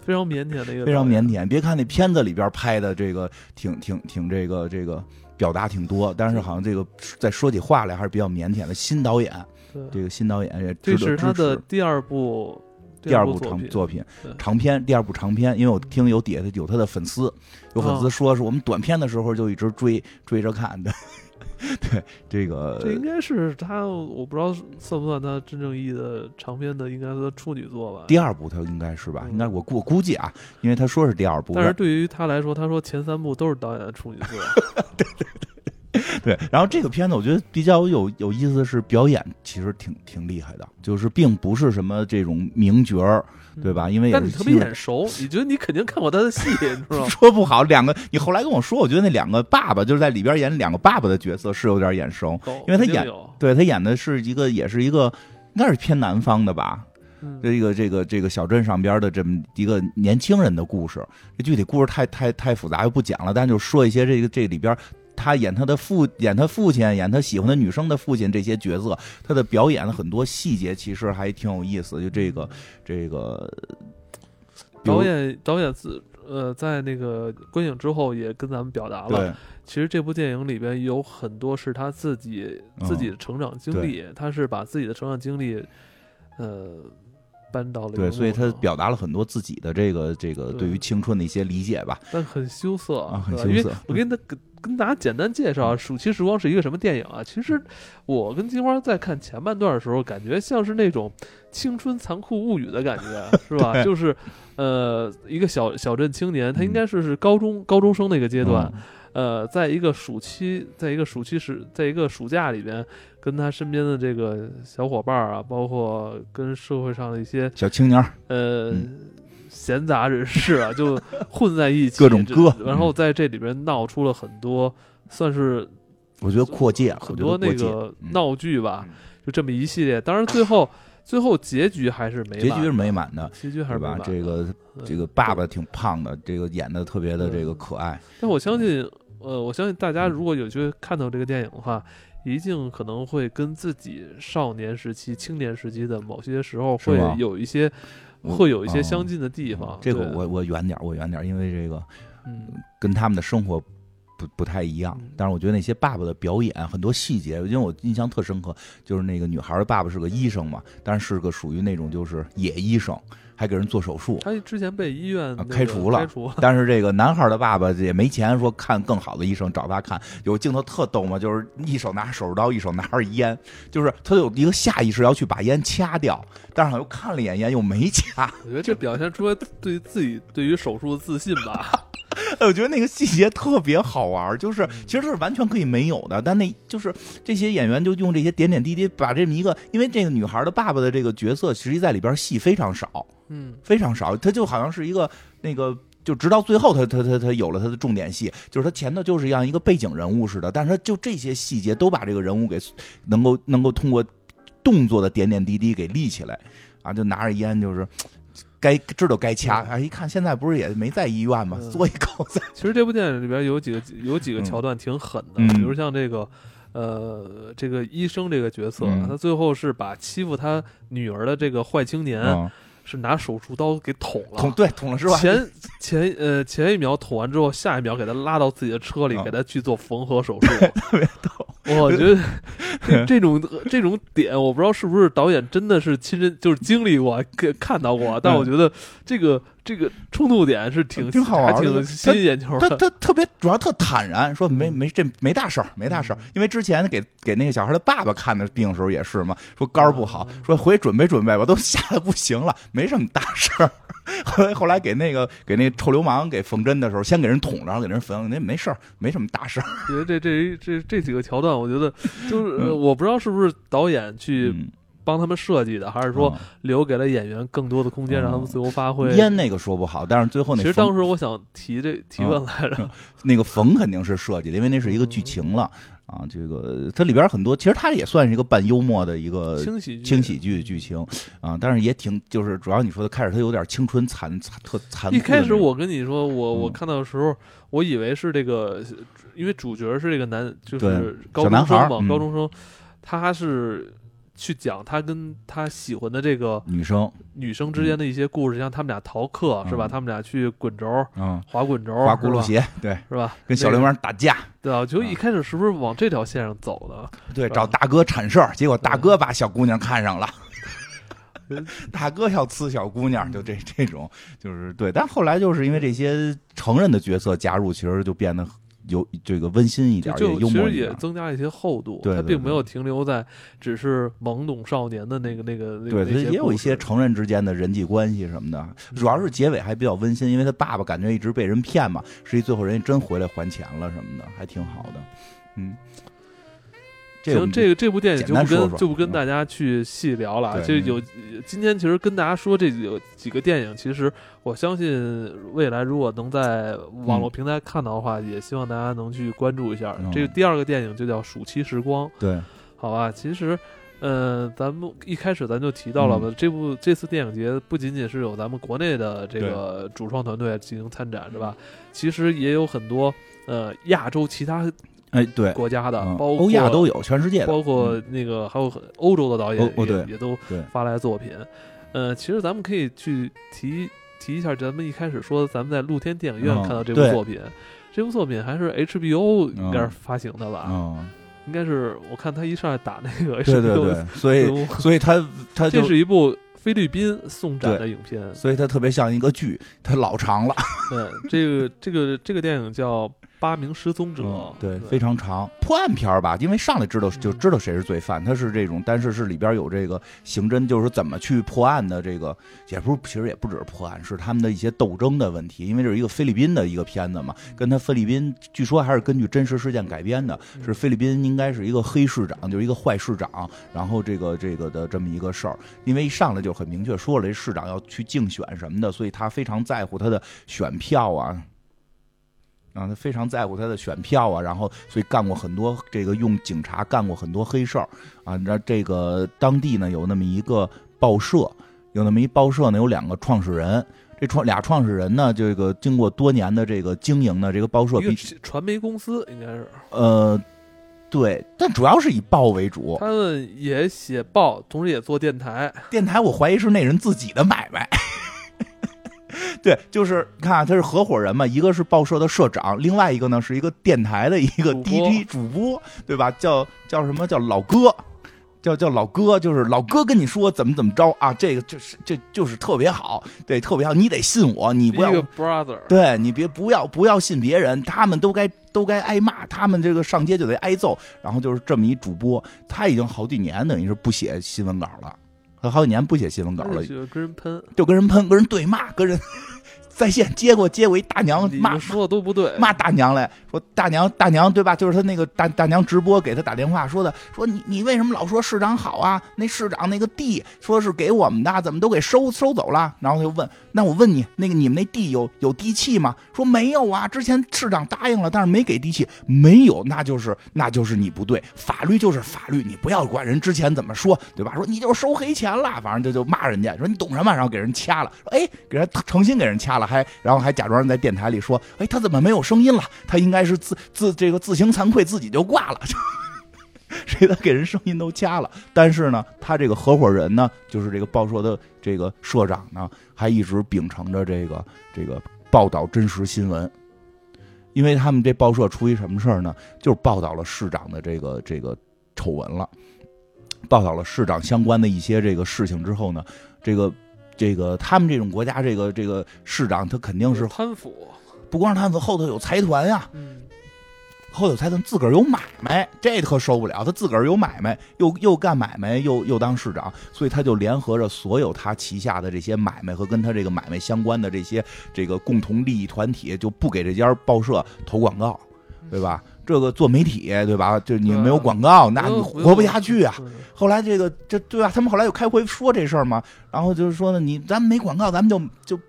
非常腼腆的一个，非常腼。腆。别看那片子里边拍的这个挺挺挺这个这个表达挺多，但是好像这个在说起话来还是比较腼腆的。新导演，对，这个新导演也这是他的。第二部第二部长作品对长篇，第二部长篇，因为我听有底下有他的粉丝，有粉丝哦说是我们短片的时候就一直追追着看的。对这个这应该是他，我不知道算不算他真正意义的长篇的，应该是他处女作吧。第二部他应该是吧？应该我估我估计啊，因为他说是第二部，但是对于他来说，他说前三部都是导演的处女作。对，然后这个片子我觉得比较有有意思的是表演，其实挺挺厉害的，就是并不是什么这种名角儿，对吧？因为但你特别眼熟，你觉得你肯定看过他的戏，你知道吗？说不好，两个你后来跟我说，我觉得那两个爸爸就是在里边演两个爸爸的角色是有点眼熟，因为他演，对他演的是一个也是一个应该是偏南方的吧，嗯这个这个这个小镇上边的这么一个年轻人的故事，这具体故事太太太复杂，就不讲了。但就说一些这个这里边，他演他的父，演他父亲，演他喜欢的女生的父亲这些角色，他的表演的很多细节其实还挺有意思。就这个这个导演导演自呃在那个观影之后也跟咱们表达了，其实这部电影里边有很多是他自己嗯。自己的成长经历，他是把自己的成长经历呃搬到了对，所以他表达了很多自己的这个这个对。对于青春的一些理解吧。但很羞涩啊很羞涩。我跟他跟跟大家简单介绍啊，《暑期时光》是一个什么电影啊？其实我跟金花在看前半段的时候，感觉像是那种青春残酷物语的感觉，是吧？就是呃，一个小小镇青年，他应嗯该是是高中高中生的一个阶段，嗯呃，在一个暑期，在一个暑期时，在一个暑假里边，跟他身边的这个小伙伴啊，包括跟社会上的一些小青年，呃。嗯闲杂人士啊，就混在一起，各种歌然后在这里边闹出了很多，算是我觉得扩界，很多那个嗯闹剧吧，嗯就这么一系列。当然，最后最后结局还是美满的，结局是美满的，结局还是对吧？美满这个嗯这个爸爸挺胖的，这个演的特别的这个可爱。但我相信，呃，我相信大家嗯如果有机会看到这个电影的话，一定可能会跟自己少年时期、青年时期的某些时候会有一些我会有一些哦相近的地方。对这个我我远点儿，我远点儿，因为这个嗯跟他们的生活不不太一样嗯。但是我觉得那些爸爸的表演很多细节，因为我印象特深刻，就是那个女孩的爸爸是个医生嘛，但是是个属于那种就是野医生，还给人做手术。他之前被医院那个开除了开除。但是这个男孩的爸爸也没钱，说看更好的医生找他看。有镜头特逗嘛，就是一手拿手术刀，一手拿着烟，就是他有一个下意识要去把烟掐掉，但是好像又看了一眼烟又没掐。我觉得这表现出来对自己对于手术的自信吧。我觉得那个细节特别好玩，就是嗯其实是完全可以没有的，但那就是这些演员就用这些点点滴滴把这么一个，因为这个女孩的爸爸的这个角色，实际在里边戏非常少，嗯，非常少，他就好像是一个那个。就直到最后他，他他他有了他的重点戏，就是他前头就是像一个背景人物似的，但是他就这些细节都把这个人物给能够能够通过动作的点点滴滴给立起来，啊，就拿着烟就是该知道该掐，啊，一看现在不是也没在医院吗？嗯嘬一口在其实这部电影里边有几个有几个嗯桥段挺狠的，嗯比如像这个。呃，这个医生这个角色，嗯他最后是把欺负他女儿的这个坏青年，嗯，是拿手术刀给捅了。捅对捅了是吧？前前呃前一秒捅完之后，下一秒给他拉到自己的车里，嗯给他去做缝合手术。特别逗。我觉得 这这种这种点，我不知道是不是导演真的是亲身就是经历过、看看到过，但我觉得这个这个冲突点是挺挺好玩的挺吸引眼球他的。他特别主要特坦然，说没嗯没这没大事儿，没大事儿。因为之前给给那个小孩的爸爸看的病的时候也是嘛，说肝儿不好，嗯说回去准备准备吧，都吓得不行了，没什么大事儿。后来后来给那个给那臭流氓给缝针的时候，先给人捅着，然后给人缝，那没事儿，没什么大事儿。觉得这这这这几个桥段，我觉得就是、我不知道是不是导演去嗯帮他们设计的，还是说嗯留给了演员更多的空间，嗯让他们自由发挥？烟那个说不好，但是最后那其实当时我想提这提问来着，那个冯肯定是设计的，因为那是一个剧情了啊。这个它里边很多，其实它也算是一个半幽默的一个轻喜剧轻喜剧剧情啊，但是也挺就是主要你说的开始它有点青春残残特残酷一。开始我跟你说，我我嗯看到的时候，我以为是这个，因为主角是这个男，就是高中生嘛，嗯高中生，他是去讲他跟他喜欢的这个女生女生之间的一些故事，像他们俩逃课是吧？嗯他们俩去滚轴、嗯，滑滚轴、滑轱辘鞋，对，是吧？跟小流氓打架，对啊，就啊一开始是不是往这条线上走的？对，找大哥铲事儿，结果大哥把小姑娘看上了。嗯 大哥要呲小姑娘，就这这种，就是对。但后来就是因为这些成人的角色加入，其实就变得有这个温馨一点，就其实。也增加了一些厚度，对对对他并没有停留在只是懵懂少年的那个那个对，也有一些成人之间的人际关系什么的，主要是结尾还比较温馨，因为他爸爸感觉一直被人骗嘛，实际最后人家真回来还钱了什么的，还挺好的。嗯，这行，这个这部电影就不跟就不跟嗯大家去细聊了啊。对这有今天其实跟大家说这有几个电影，其实我相信未来如果能在网络平台看到的话，也希望大家能去关注一下。嗯这个第二个电影就叫《暑期时光》，对，好吧？其实。嗯，咱们一开始咱就提到了嗯吧，这部这次电影节不仅仅是有咱们国内的这个主创团队进行参展，是吧？其实也有很多呃亚洲其他哎对，国家的，嗯包括欧亚都有，全世界的，包括那个还有很欧洲的导演也哦哦对也都对发来作品。呃，其实咱们可以去提提一下，咱们一开始说咱们在露天电影院嗯看到这部对作品，这部作品还是 HBO 嗯应该是发行的吧？嗯，应该是我看他一上来打那个 HBO，对对对，所以对所以他他就这是一部菲律宾送展的影片。所以他特别像一个剧，它老长了，对，这个这个这个电影叫《八名失踪者》嗯，对，非常长，破案片儿吧，因为上来知道就知道谁是罪犯，他是这种，但是是里边有这个刑侦，就是怎么去破案的这个，也不是，其实也不只是破案，是他们的一些斗争的问题，因为这是一个菲律宾的一个片子嘛，跟他菲律宾据说还是根据真实事件改编的，是菲律宾应该是一个黑市长，就是一个坏市长，然后这个这个的这么一个事儿，因为一上来就很明确说了，这市长要去竞选什么的，所以他非常在乎他的选票啊。啊，他非常在乎他的选票啊，然后所以干过很多这个用警察干过很多黑事儿啊。那这个当地呢有那么一个报社，有那么一报社呢有两个创始人，这创俩创始人呢，这个经过多年的这个经营呢，这个报社比传媒公司应该是，呃对，但主要是以报为主，他们也写报，同时也做电台。电台我怀疑是那人自己的买卖。对，就是你看啊，他是合伙人嘛，一个是报社的社长，另外一个呢是一个电台的一个 DJ 主播，对吧？叫叫什么叫老哥，叫叫老哥，就是老哥跟你说怎么怎么着啊，这个就是这就是特别好，对，特别好，你得信我，你不要 brother，对你别不要不要信别人，他们都该都该挨骂，他们这个上街就得挨揍。然后就是这么一主播，他已经好几年等于是不写新闻稿了，他好几年不写新闻稿了，就跟人喷，就跟人喷，跟人对骂，跟人 在线接过接过一大娘骂说的都不对。骂大娘来说大娘大娘对吧？就是他那个大大娘直播给他打电话说的，说你你为什么老说市长好啊？那市长那个地说是给我们的，怎么都给收收走了？然后他就问，那我问你，那个你们那地有有地契吗？说没有啊，之前市长答应了，但是没给地契，没有，那就是那就是你不对，法律就是法律，你不要管人之前怎么说，对吧？说你就收黑钱了，反正就就骂人家，说你懂什么？然后给人掐了，说哎，给人诚心给人掐了，还然后还假装在电台里说，哎，他怎么没有声音了？他应该是自自这个自行惭愧，自己就挂了。谁他给人声音都掐了，但是呢，他这个合伙人呢，就是这个报社的这个社长呢，还一直秉承着这个这个报道真实新闻，因为他们这报社出一什么事儿呢？就是报道了市长的这个这个丑闻了，报道了市长相关的一些这个事情之后呢，这个这个他们这种国家这个这个市长他肯定是贪腐，不光是他们，后头有财团呀、嗯，后头财团自个儿有买卖，这可受不了。他自个儿有买卖，又又干买卖，又又当市长，所以他就联合着所有他旗下的这些买卖和跟他这个买卖相关的这些这个共同利益团体，就不给这家报社投广告，对吧？这个做媒体对吧？就你没有广告，那你活不下去啊。后来这个这对吧？他们后来又开会说这事儿嘛，然后就是说呢，你咱们没广告，咱们就就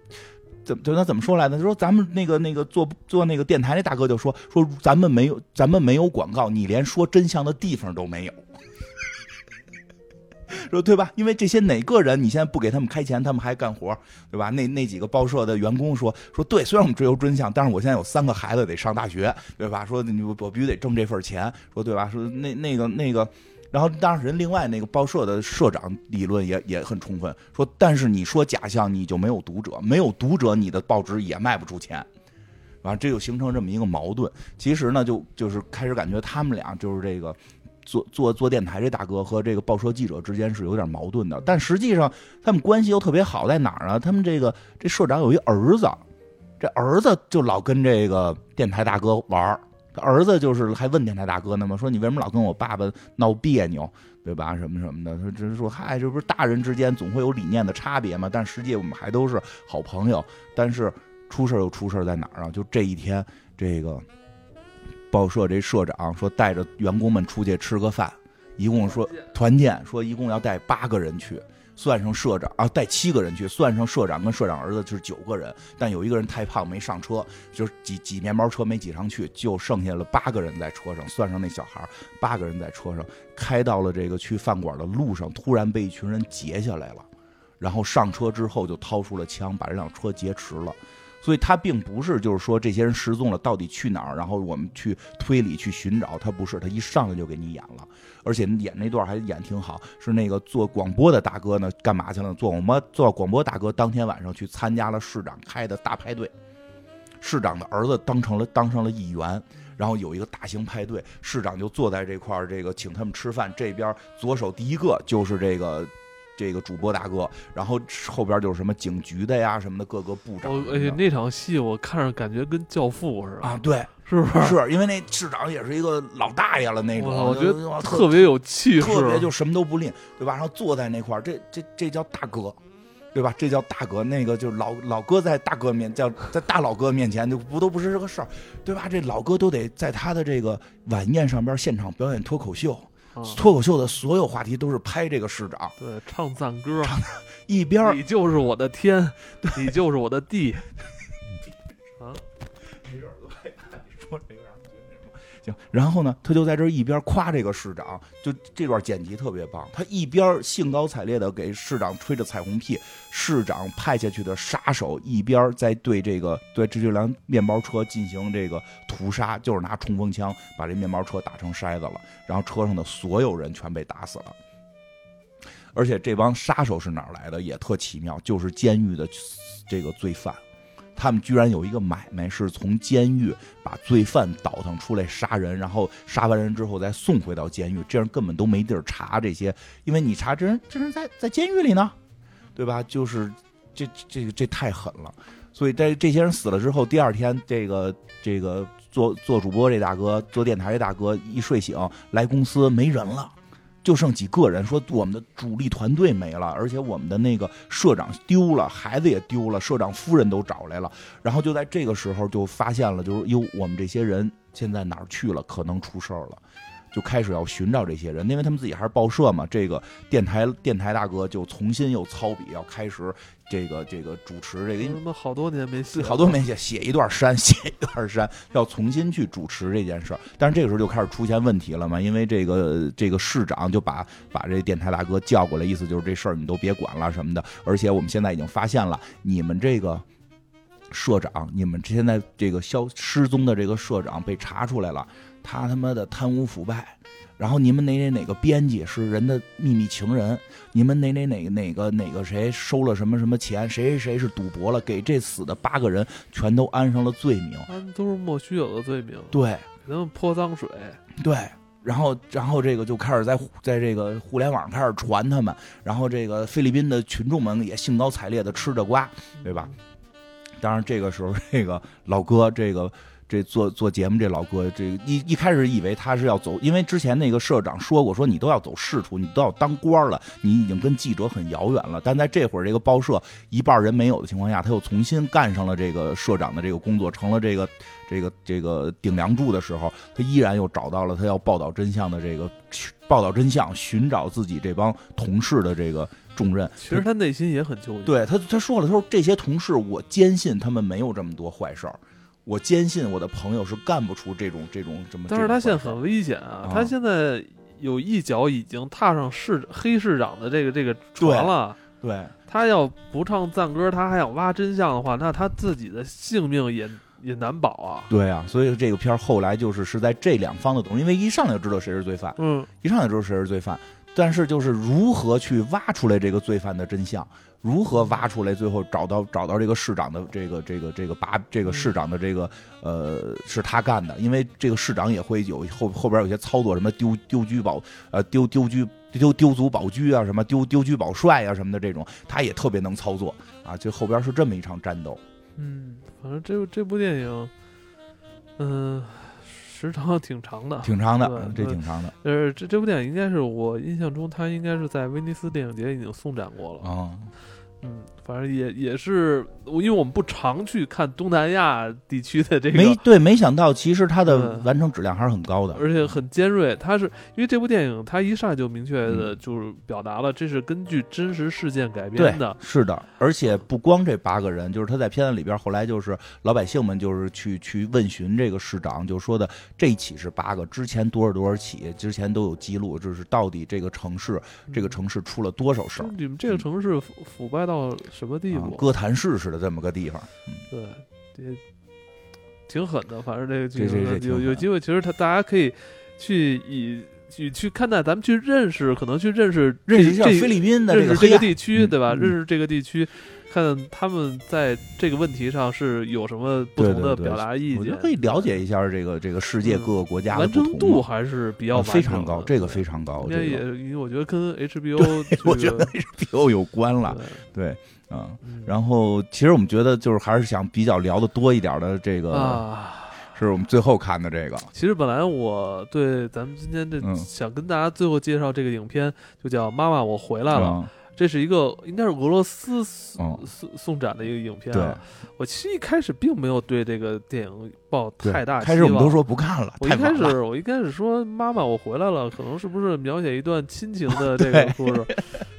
怎么就他怎么说来着？说咱们那个那个做做那个电台那大哥就说说咱们没有咱们没有广告，你连说真相的地方都没有。说对吧？因为这些哪个人你现在不给他们开钱，他们还干活，对吧？那那几个报社的员工说说对，虽然我们追求真相，但是我现在有三个孩子得上大学，对吧？说你我必须得挣这份钱，说对吧？说那那个那个，然后当然人另外那个报社的社长理论也也很充分，说但是你说假象你就没有读者，没有读者你的报纸也卖不出钱。完，这就形成这么一个矛盾。其实呢，就就是开始感觉他们俩就是这个做做做电台这大哥和这个报社记者之间是有点矛盾的，但实际上他们关系又特别好，在哪儿呢？他们这个这社长有一儿子，这儿子就老跟这个电台大哥玩儿。他儿子就是还问电台大哥呢嘛，说你为什么老跟我爸爸闹别扭，对吧？什么什么的，他只是说嗨，这不是大人之间总会有理念的差别嘛？但实际我们还都是好朋友。但是出事又出事在哪儿啊？就这一天，这个报社这社长说带着员工们出去吃个饭，一共说团建，说一共要带八个人去，算上社长啊，带七个人去，算上社长跟社长儿子就是九个人，但有一个人太胖没上车，就是挤挤面包车没挤上去，就剩下了八个人在车上，算上那小孩，八个人在车上，开到了这个去饭馆的路上，突然被一群人截下来了，然后上车之后就掏出了枪，把这辆车劫持了。所以他并不是就是说这些人失踪了，到底去哪儿？然后我们去推理去寻找，他不是，他一上来就给你演了，而且演那段还演挺好。是那个做广播的大哥呢，干嘛去了？做广播做广播大哥当天晚上去参加了市长开的大派对，市长的儿子当成了当上了议员。然后有一个大型派对，市长就坐在这块儿，这个请他们吃饭。这边左手第一个就是这个这个主播大哥，然后后边就是什么警局的呀，什么的各个部长我哎呀，那场戏我看着感觉跟教父似的，啊，对，是不是？是因为那市长也是一个老大爷了那种，我我觉得特别有气势，特别就什么都不吝，对吧？然后坐在那块儿，这这这叫大哥，对吧？这叫大哥，那个就是老老哥在大哥面叫在大老哥面前就不都不是这个事儿，对吧？这老哥都得在他的这个晚宴上边现场表演脱口秀，啊脱口秀的所有话题都是拍这个市长，对，唱赞歌，一边儿。你就是我的天，你就是我的地，行，然后呢，他就在这一边夸这个市长，就这段剪辑特别棒。他一边兴高采烈的给市长吹着彩虹屁，市长派下去的杀手一边在对这个对这辆面包车进行这个屠杀，就是拿冲锋枪把这面包车打成筛子了，然后车上的所有人全被打死了。而且这帮杀手是哪来的也特奇妙，就是监狱的这个罪犯。他们居然有一个买卖，是从监狱把罪犯倒腾出来杀人，然后杀完人之后再送回到监狱，这样根本都没地儿查这些，因为你查这人这人在在监狱里呢，对吧？就是这这这太狠了。所以在这些人死了之后，第二天这个这个做做主播这大哥，做电台这大哥一睡醒来公司没人了。就剩几个人，说我们的主力团队没了，而且我们的那个社长丢了，孩子也丢了，社长夫人都找来了。然后就在这个时候就发现了，就是哟，我们这些人现在哪儿去了？可能出事儿了，就开始要寻找这些人，因为他们自己还是报社嘛。这个电台电台大哥就重新又操笔，要开始这个这个主持这个，因为他妈好多年没写，好多没写，写一段删，写一段删，要重新去主持这件事儿。但是这个时候就开始出现问题了嘛，因为这个这个市长就把把这电台大哥叫过来，意思就是这事儿你都别管了什么的。而且我们现在已经发现了，你们这个社长，你们现在这个消失踪的这个社长被查出来了，他他妈的贪污腐败。然后你们哪哪哪个编辑是人的秘密情人？你们哪哪哪个哪个哪个谁收了什么什么钱？谁谁谁是赌博了？给这死的八个人全都安上了罪名。他们都是莫须有的罪名，对给他们泼脏水，对，然后然后这个就开始在在这个互联网开始传他们，然后这个菲律宾的群众们也兴高采烈的吃着瓜，对吧？当然这个时候这个老哥这个。这做做节目这老哥，这一一开始以为他是要走，因为之前那个社长说过，说你都要走仕途，你都要当官了，你已经跟记者很遥远了。但在这会儿这个报社一半人没有的情况下，他又重新干上了这个社长的这个工作，成了这个这个这个顶梁柱的时候，他依然又找到了他要报道真相的这个报道真相，寻找自己这帮同事的这个重任。其实他内心也很纠结。对他，他说了，他说这些同事，我坚信他们没有这么多坏事儿。我坚信我的朋友是干不出这种这种这么。但是他现在很危险啊！他现在有一脚已经踏上市黑市长的这个这个船了。对，他要不唱赞歌，他还想挖真相的话，那他自己的性命也也难保啊。对啊，所以这个片儿后来就是是在这两方的因为一上来就知道谁是罪犯，嗯，一上来就知道谁是罪犯，但是就是如何去挖出来这个罪犯的真相。如何挖出来？最后找到找到这个市长的这个这个这个把这个市长的这个呃是他干的，因为这个市长也会有后后边有些操作，什么丢丢车保呃丢丢车丢丢卒保车啊，什么丢丢车保帅啊什么的这种，他也特别能操作啊。就后边是这么一场战斗。嗯，反正这这部电影，嗯，时长挺长的，挺长的，这挺长的。呃，这这部电影应该是我印象中，他应该是在威尼斯电影节已经送展过了啊。嗯，うん、反正也也是，因为我们不常去看东南亚地区的这个，没对，没想到其实它的完成质量还是很高的，而且很尖锐。它是因为这部电影，它一上来就明确的就是表达了这是根据真实事件改编的，是的。而且不光这八个人，就是他在片子里边，后来就是老百姓们就是去去问询这个市长，就说的这一起是八个，之前多少多少起，之前都有记录，就是到底这个城市这个城市出了多少事儿？你们这个城市腐腐败到。到什么地步？哥谭市似的这么个地方，对，也挺狠的。反正这个剧情有有机会，其实他大家可以去以去去看待，咱们去认识，可能去认识认识一下菲律宾的认识这个地区，对吧？认识这个地区。看他们在这个问题上是有什么不同的表达意见，我觉得可以了解一下这个这个世界各个国家完成度还是比较非常高，这个非常高。应该也因为我觉得跟 HBO，我觉得 HBO 有关了，对，嗯。然后其实我们觉得就是还是想比较聊的多一点的这个，是我们最后看的这个。其实本来我对咱们今天这想跟大家最后介绍这个影片，就叫《妈妈，我回来了》。这是一个应该是俄罗斯送送展的一个影片。对，我其实一开始并没有对这个电影抱太大期望。开始我们都说不看了。我一开始我一开始说妈妈我回来了，可能是不是描写一段亲情的 这个故事？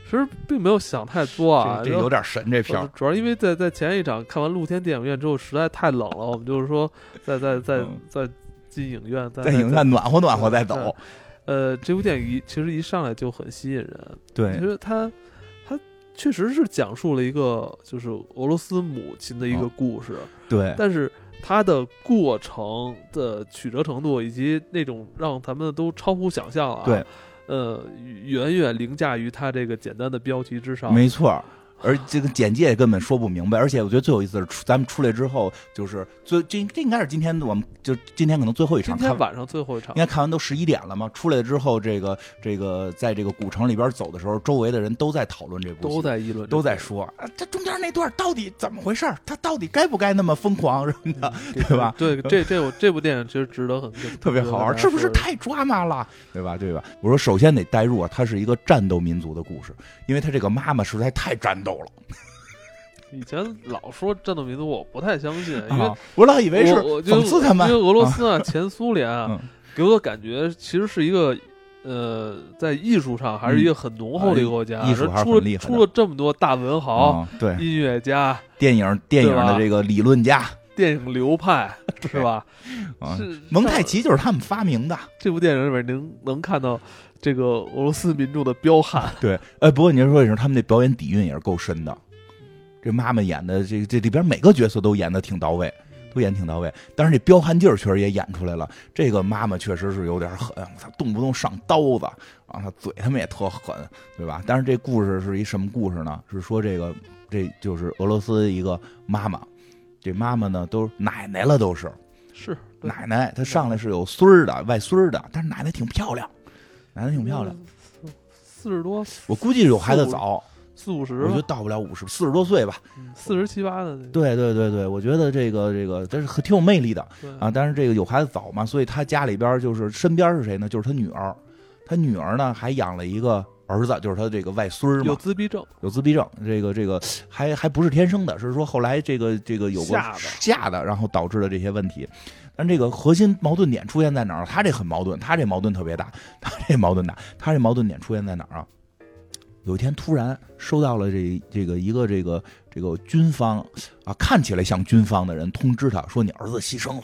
其实并没有想太多啊。这有点神这片主要因为在在前一场看完露天电影院之后实在太冷了，我们就是说在在在在进影院，在影院暖和暖和再走。呃，这部电影一其实一上来就很吸引人。对，其实它。确实是讲述了一个就是俄罗斯母亲的一个故事，对，但是它的过程的曲折程度以及那种让咱们都超乎想象啊，对，呃，远远凌驾于它这个简单的标题之上，没错。而这个简介根本说不明白，而且我觉得最有意思是，咱们出来之后，就是最这这应该是今天我们就今天可能最后一场，今天晚上最后一场，应该看完都十一点了嘛。出来之后，这个这个在这个古城里边走的时候，周围的人都在讨论这部，都在议论，都在说啊，这中间那段到底怎么回事？他到底该不该那么疯狂什么的，对吧？对，这这我这部电影其实值得很 特别好玩，是不是太抓马了？对吧？对吧？我说首先得代入啊，它是一个战斗民族的故事，因为他这个妈妈实在太战斗了。以前老说战斗民族，我不太相信，因为我老以为是讽刺他们。因为俄罗斯啊，前苏联啊，给我的感觉其实是一个呃，在艺术上还是一个很浓厚的一个国家，艺术出了出了这么多大文豪、对音乐家、电影电影的这个理论家、电影流派，是吧？是蒙太奇就是他们发明的。这部电影里面能能看到这个俄罗斯民众的彪悍。对，哎，不过你说也是，他们那表演底蕴也是够深的。这妈妈演的这这里边每个角色都演的挺到位，都演挺到位。但是这彪悍劲儿确实也演出来了。这个妈妈确实是有点狠，她动不动上刀子，啊，她嘴他们也特狠，对吧？但是这故事是一什么故事呢？是说这个这就是俄罗斯一个妈妈，这妈妈呢都奶奶了，都是是奶奶。她上来是有孙儿的、外孙儿的，但是奶奶挺漂亮，奶奶挺漂亮，四十多，我估计有孩子早。四五十我觉得到不了五十，四十多岁吧。四十七八的对对对对，我觉得这个这个，但是挺有魅力的啊。但是这个有孩子早嘛，所以他家里边就是身边是谁呢？就是他女儿，他女儿呢还养了一个儿子，就是他这个外孙有嘛，自闭症，有自闭症，这个这个还还不是天生的，是说后来这个这个有过吓的吓的，然后导致的这些问题。但这个核心矛盾点出现在哪儿？他这很矛盾，他这矛盾特别大，他这矛盾大，他这矛盾点出现在哪儿啊？有一天突然收到了这这个一个这个这个军方啊，看起来像军方的人通知他说你儿子牺牲了。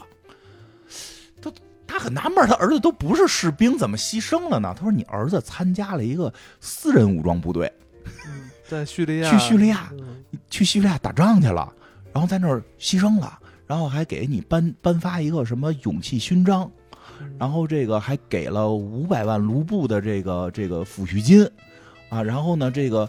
他他很纳闷，他儿子都不是士兵，怎么牺牲了呢？他说你儿子参加了一个私人武装部队。在叙利亚去叙利亚嗯去叙利亚打仗去了，然后在那儿牺牲了，然后还给你颁颁发一个什么勇气勋章，然后这个还给了五百万卢布的这个这个抚恤金，啊，然后呢，这个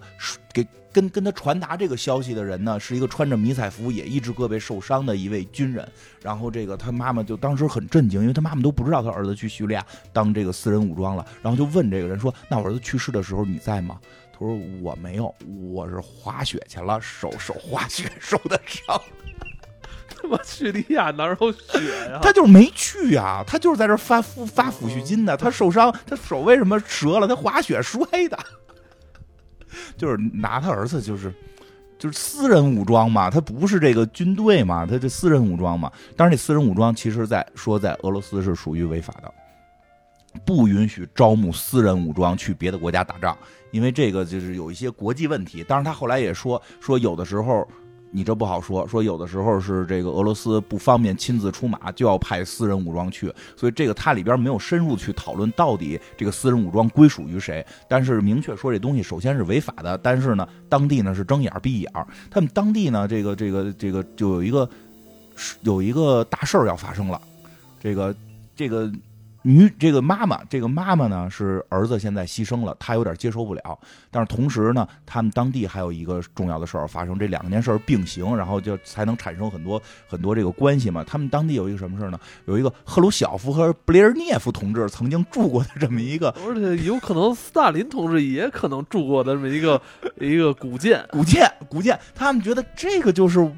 给跟跟他传达这个消息的人呢，是一个穿着迷彩服也一只胳膊受伤的一位军人，然后这个他妈妈就当时很震惊，因为他妈妈都不知道他儿子去叙利亚当这个私人武装了，然后就问这个人说：“那我儿子去世的时候你在吗？”他说：“我没有，我是滑雪去了，手手滑雪受的伤。” 他妈叙利亚哪有雪呀？他就是没去啊，他就是在这发发发抚恤金的。他受伤，他手为什么折了？他滑雪摔的，就是拿他儿子就是就是私人武装嘛，他不是这个军队嘛，他这私人武装嘛。当然，这私人武装其实在说在俄罗斯是属于违法的，不允许招募私人武装去别的国家打仗，因为这个就是有一些国际问题。当然，他后来也说说有的时候。你这不好说，说有的时候是这个俄罗斯不方便亲自出马，就要派私人武装去，所以这个它里边没有深入去讨论到底这个私人武装归属于谁。但是明确说这东西首先是违法的，但是呢，当地呢是睁眼闭眼。他们当地呢，这个这个这个就有一个有一个大事儿要发生了，这个这个。女这个妈妈，这个妈妈呢是儿子现在牺牲了，她有点接受不了。但是同时呢，他们当地还有一个重要的事儿发生，这两件事儿并行，然后就才能产生很多很多这个关系嘛。他们当地有一个什么事儿呢？有一个赫鲁晓夫和布列日涅夫同志曾经住过的这么一个而且有可能斯大林同志也可能住过的这么一个一个古建古建，古建，他们觉得这个就是。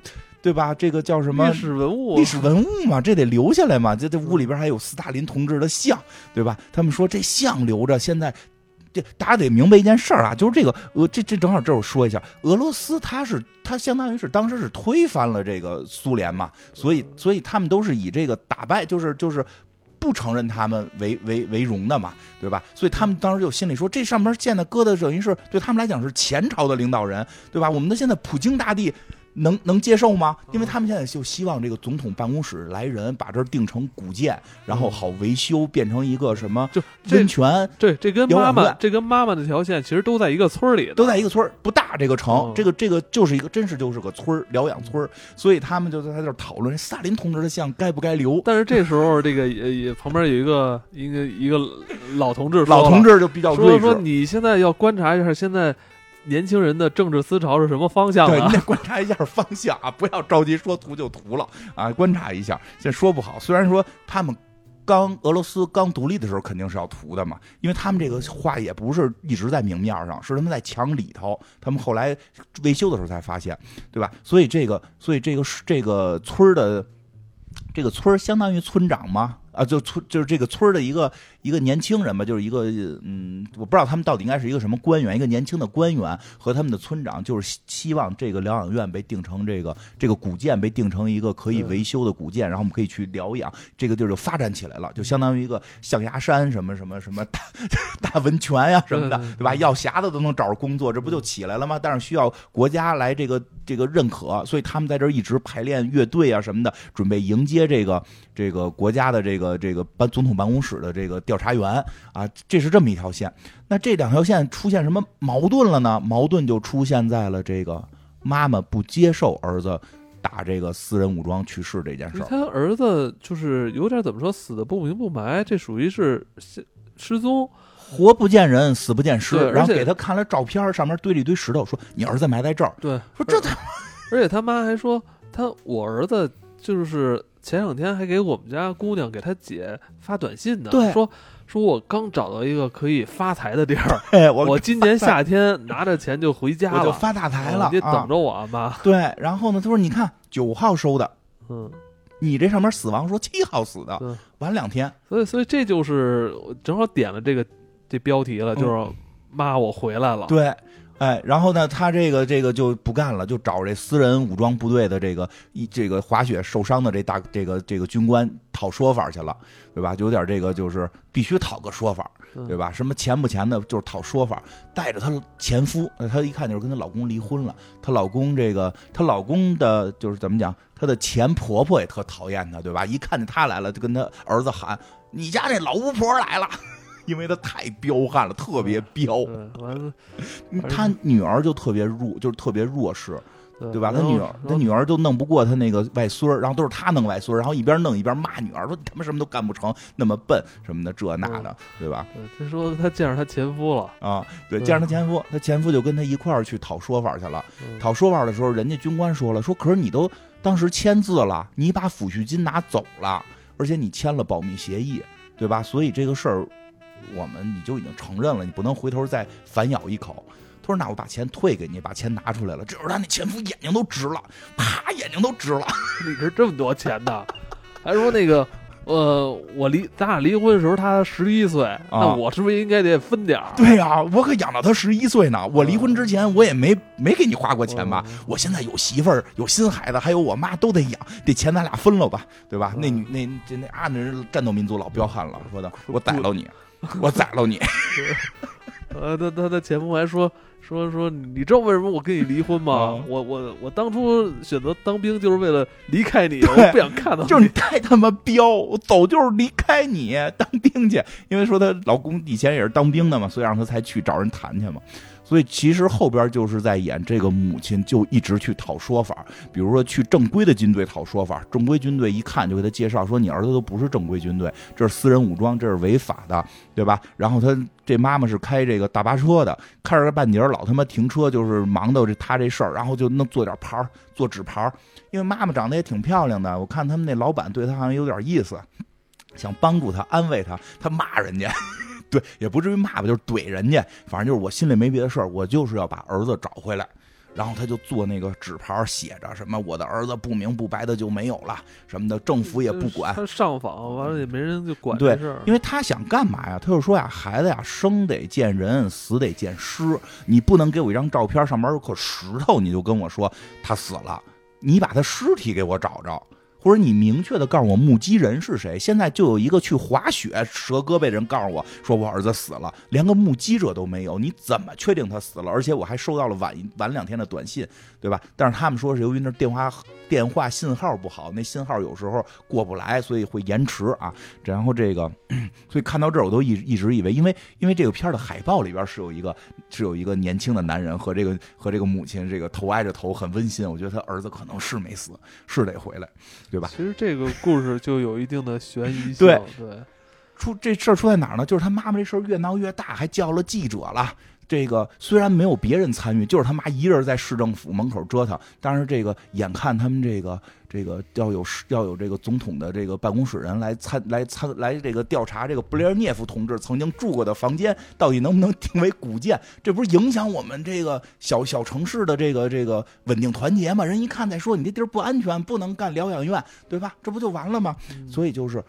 对吧？这个叫什么历史文物？历史文物嘛，这得留下来嘛。这这屋里边还有斯大林同志的像，对吧？他们说这像留着，现在这大家得明白一件事儿啊，就是这个俄这这正好这我说一下，俄罗斯它是它相当于是当时是推翻了这个苏联嘛，所以所以他们都是以这个打败，就是就是。不承认他们为为为荣的嘛，对吧？所以他们当时就心里说，这上面建的搁的等于是对他们来讲是前朝的领导人，对吧？我们的现在普京大帝能能接受吗？因为他们现在就希望这个总统办公室来人，把这儿定成古建，然后好维修，变成一个什么就这温泉，对，这跟妈妈这跟妈妈那条线其实都在一个村儿里，都在一个村儿，不大这个城，哦这个这个就是一个真是就是个村儿疗养村儿，所以他们就在这儿讨论斯大林同志的像该不该留。但是这时候，这个也也旁边有一个一个一个老同志老同志就比较说说，你现在要观察一下现在年轻人的政治思潮是什么方向对，你？得观察一下方向啊，不要着急说涂就涂了啊，观察一下。这说不好，虽然说他们刚俄罗斯刚独立的时候肯定是要涂的嘛，因为他们这个话也不是一直在明面上，是他们在墙里头，他们后来维修的时候才发现，对吧？所以这个，所以这个是这个村的这个村相当于村长嘛。啊，就村就是这个村的一个一个年轻人吧，就是一个嗯，我不知道他们到底应该是一个什么官员，一个年轻的官员和他们的村长，就是希望这个疗养院被定成这个这个古建被定成一个可以维修的古建，然后我们可以去疗养，这个地儿就发展起来了，就相当于一个象牙山什么什么什么大 大温泉呀、什么的对，吧？药匣子都能找着工作，这不就起来了吗？但是需要国家来这个这个认可，所以他们在这儿一直排练乐队啊什么的，准备迎接这个这个国家的这个这个办总统办公室的这个调查员啊，这是这么一条线。那这两条线出现什么矛盾了呢？矛盾就出现在了这个妈妈不接受儿子打这个私人武装去世这件事儿。他儿子就是有点怎么说，死的不明不白，这属于是失失踪。活不见人，死不见尸，然后给他看了照片，上面堆了一堆石头，说你儿子埋在这儿。对，说这他而且他妈还说，他我儿子就是前两天还给我们家姑娘给她姐发短信呢，对说说我刚找到一个可以发财的地儿，哎，我我今年夏天拿着钱就回家了，我就发大财了，你等着我啊，妈。对，然后呢，他说你看九号收的，嗯，你这上面死亡说七号死的，对，晚两天，所以所以这就是正好点了这个这标题了，就是妈我回来了。嗯对。哎，然后呢，他这个这个就不干了，就找这私人武装部队的这个一这个滑雪受伤的这大这个这个军官讨说法去了，对吧？就有点这个就是必须讨个说法，嗯对吧？什么钱不钱的，就是讨说法。带着她前夫，呃她一看就是跟她老公离婚了。她老公这个，她老公的就是怎么讲？她的前婆婆也特讨厌她，对吧？一看见她来了，就跟她儿子喊：“你家这老巫婆来了！”因为他太彪悍了，特别彪。对，完了，她女儿就特别弱，就是特别弱势，对吧？他女儿，他女儿就弄不过他那个外孙儿，然后都是他弄外孙儿，然后一边弄一边骂女儿，说你他妈什么都干不成，那么笨什么的，这那的，对吧？他说他见着他前夫了，啊，对，嗯见着他前夫，他前夫就跟他一块儿去讨说法去了。嗯讨说法的时候，人家军官说了，说可是你都当时签字了，你把抚恤金拿走了，而且你签了保密协议，对吧？所以这个事儿，我们你就已经承认了，你不能回头再反咬一口。他说：“那我把钱退给你，把钱拿出来了。”这时候他那前夫眼睛都直了，啪，眼睛都直了。你这这么多钱呢？还说那个，呃，我离咱俩离婚的时候他十一岁，那我是不是应该得分点儿？对呀、我可养到他十一岁呢。我离婚之前我也没没给你花过钱吧？嗯我现在有媳妇儿，有新孩子，还有我妈都得养，这钱咱俩分了吧，对吧？嗯那女那这那啊，那是战斗民族老彪悍了，说的我逮了你，我宰了你。呃，他他的前夫还说说说，你知道为什么我跟你离婚吗？啊我我我当初选择当兵就是为了离开你，我不想看到就是你太他妈彪，我走就是离开你当兵去，因为说她老公以前也是当兵的嘛，所以让她才去找人谈去嘛。所以其实后边就是在演这个母亲就一直去讨说法，比如说去正规的军队讨说法，正规军队一看就给他介绍说你儿子都不是正规军队，这是私人武装，这是违法的，对吧？然后他这妈妈是开这个大巴车的，开着个半截老他妈停车，就是忙到这他这事儿，然后就弄做点牌，做纸牌，因为妈妈长得也挺漂亮的，我看他们那老板对他好像有点意思，想帮助他、安慰他，他骂人家，对，也不至于骂吧，就是怼人家，反正就是我心里没别的事儿，我就是要把儿子找回来。然后他就做那个纸牌儿，写着什么“我的儿子不明不白的就没有了”什么的，政府也不管。他上访完了也没人就管对这事儿，因为他想干嘛呀？他就说呀，孩子呀，生得见人，死得见尸。你不能给我一张照片，上面有颗石头，你就跟我说他死了。你把他尸体给我找着，或者你明确的告诉我目击人是谁。现在就有一个去滑雪折胳膊的人告诉我说我儿子死了，连个目击者都没有，你怎么确定他死了？而且我还收到了晚一晚两天的短信，对吧？但是他们说是由于那电话电话信号不好，那信号有时候过不来，所以会延迟啊。然后这个，所以看到这儿我都一一直以为，因为因为这个片的海报里边是有一个是有一个年轻的男人和这个和这个母亲这个头挨着头，很温馨。我觉得他儿子可能是没死，是得回来，对吧？其实这个故事就有一定的悬疑性，对 对，出这事儿出在哪儿呢？就是他妈妈这事儿越闹越大，还叫了记者了。这个虽然没有别人参与，就是他妈一人在市政府门口折腾，但是这个眼看他们这个这个要有要有这个总统的这个办公室人来参来参来这个调查这个布列日涅夫同志曾经住过的房间到底能不能定为古建，这不是影响我们这个小小城市的这个这个稳定团结吗？人一看再说你这地儿不安全，不能干疗养院，对吧？这不就完了吗？所以就是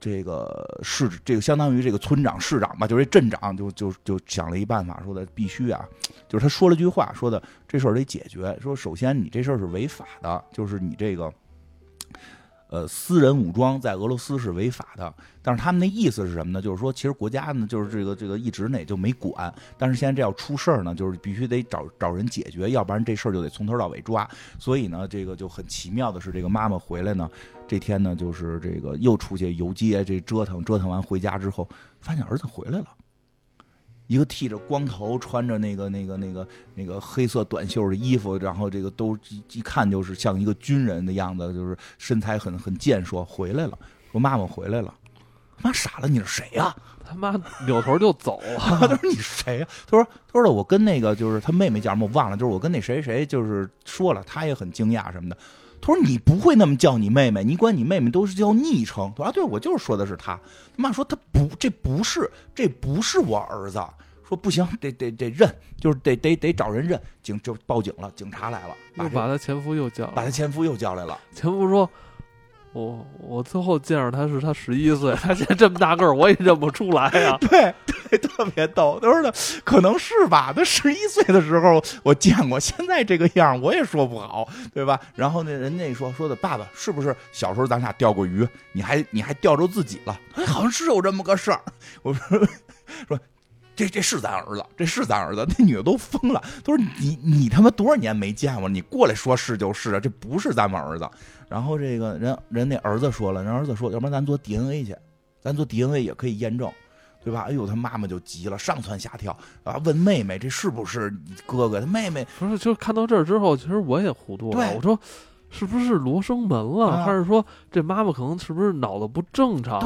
这个市这个相当于这个村长市长吧，就是这镇长就就就想了一办法，说的必须啊，就是他说了句话，说的这事儿得解决，说首先你这事儿是违法的，就是你这个。呃，私人武装在俄罗斯是违法的，但是他们那意思是什么呢？就是说，其实国家呢，就是这个这个一直呢也就没管，但是现在这要出事儿呢，就是必须得找找人解决，要不然这事儿就得从头到尾抓。所以呢，这个就很奇妙的是，这个妈妈回来呢，这天呢，就是这个又出去游街，这折腾折腾完回家之后，发现儿子回来了。一个剃着光头，穿着那个那个那个那个黑色短袖的衣服，然后这个都一一看就是像一个军人的样子，就是身材很很健硕，回来了，说妈妈回来了，妈傻了，你是谁呀、他妈扭头就走 他，说你谁呀、他说他说我跟那个就是他妹妹叫什么我忘了，就是我跟那谁谁就是说了，他也很惊讶什么的。他说你不会那么叫你妹妹，你管你妹妹都是叫昵称。他说啊，对，我就是说的是他。他妈说他不，这不是，这不是我儿子。说不行，得得得认，就是得得得找人认。警就报警了，警察来了，又把他前夫又叫，把他前夫又叫来了。前夫说。我我最后见着他是他十一岁，他现在这么大个儿，我也认不出来呀。对对，特别逗。他说的可能是吧，他十一岁的时候我见过，现在这个样我也说不好，对吧？然后那人家一说说的爸爸是不是小时候咱俩钓过鱼？你还你还钓着自己了？哎，好像是有这么个事儿。我说说这这是咱儿子，这是咱儿子。那女的都疯了，都说你你他妈多少年没见过？你过来说是就是啊，这不是咱们儿子。然后这个人人那儿子说了，人儿子说，要不然咱做 DNA 去，咱做 DNA 也可以验证，对吧？哎呦，他妈妈就急了，上蹿下跳啊，问妹妹这是不是哥哥？他妹妹不是，就看到这儿之后，其实我也糊涂了。我说是不是罗生门了？还是说这妈妈可能是不是脑子不正常？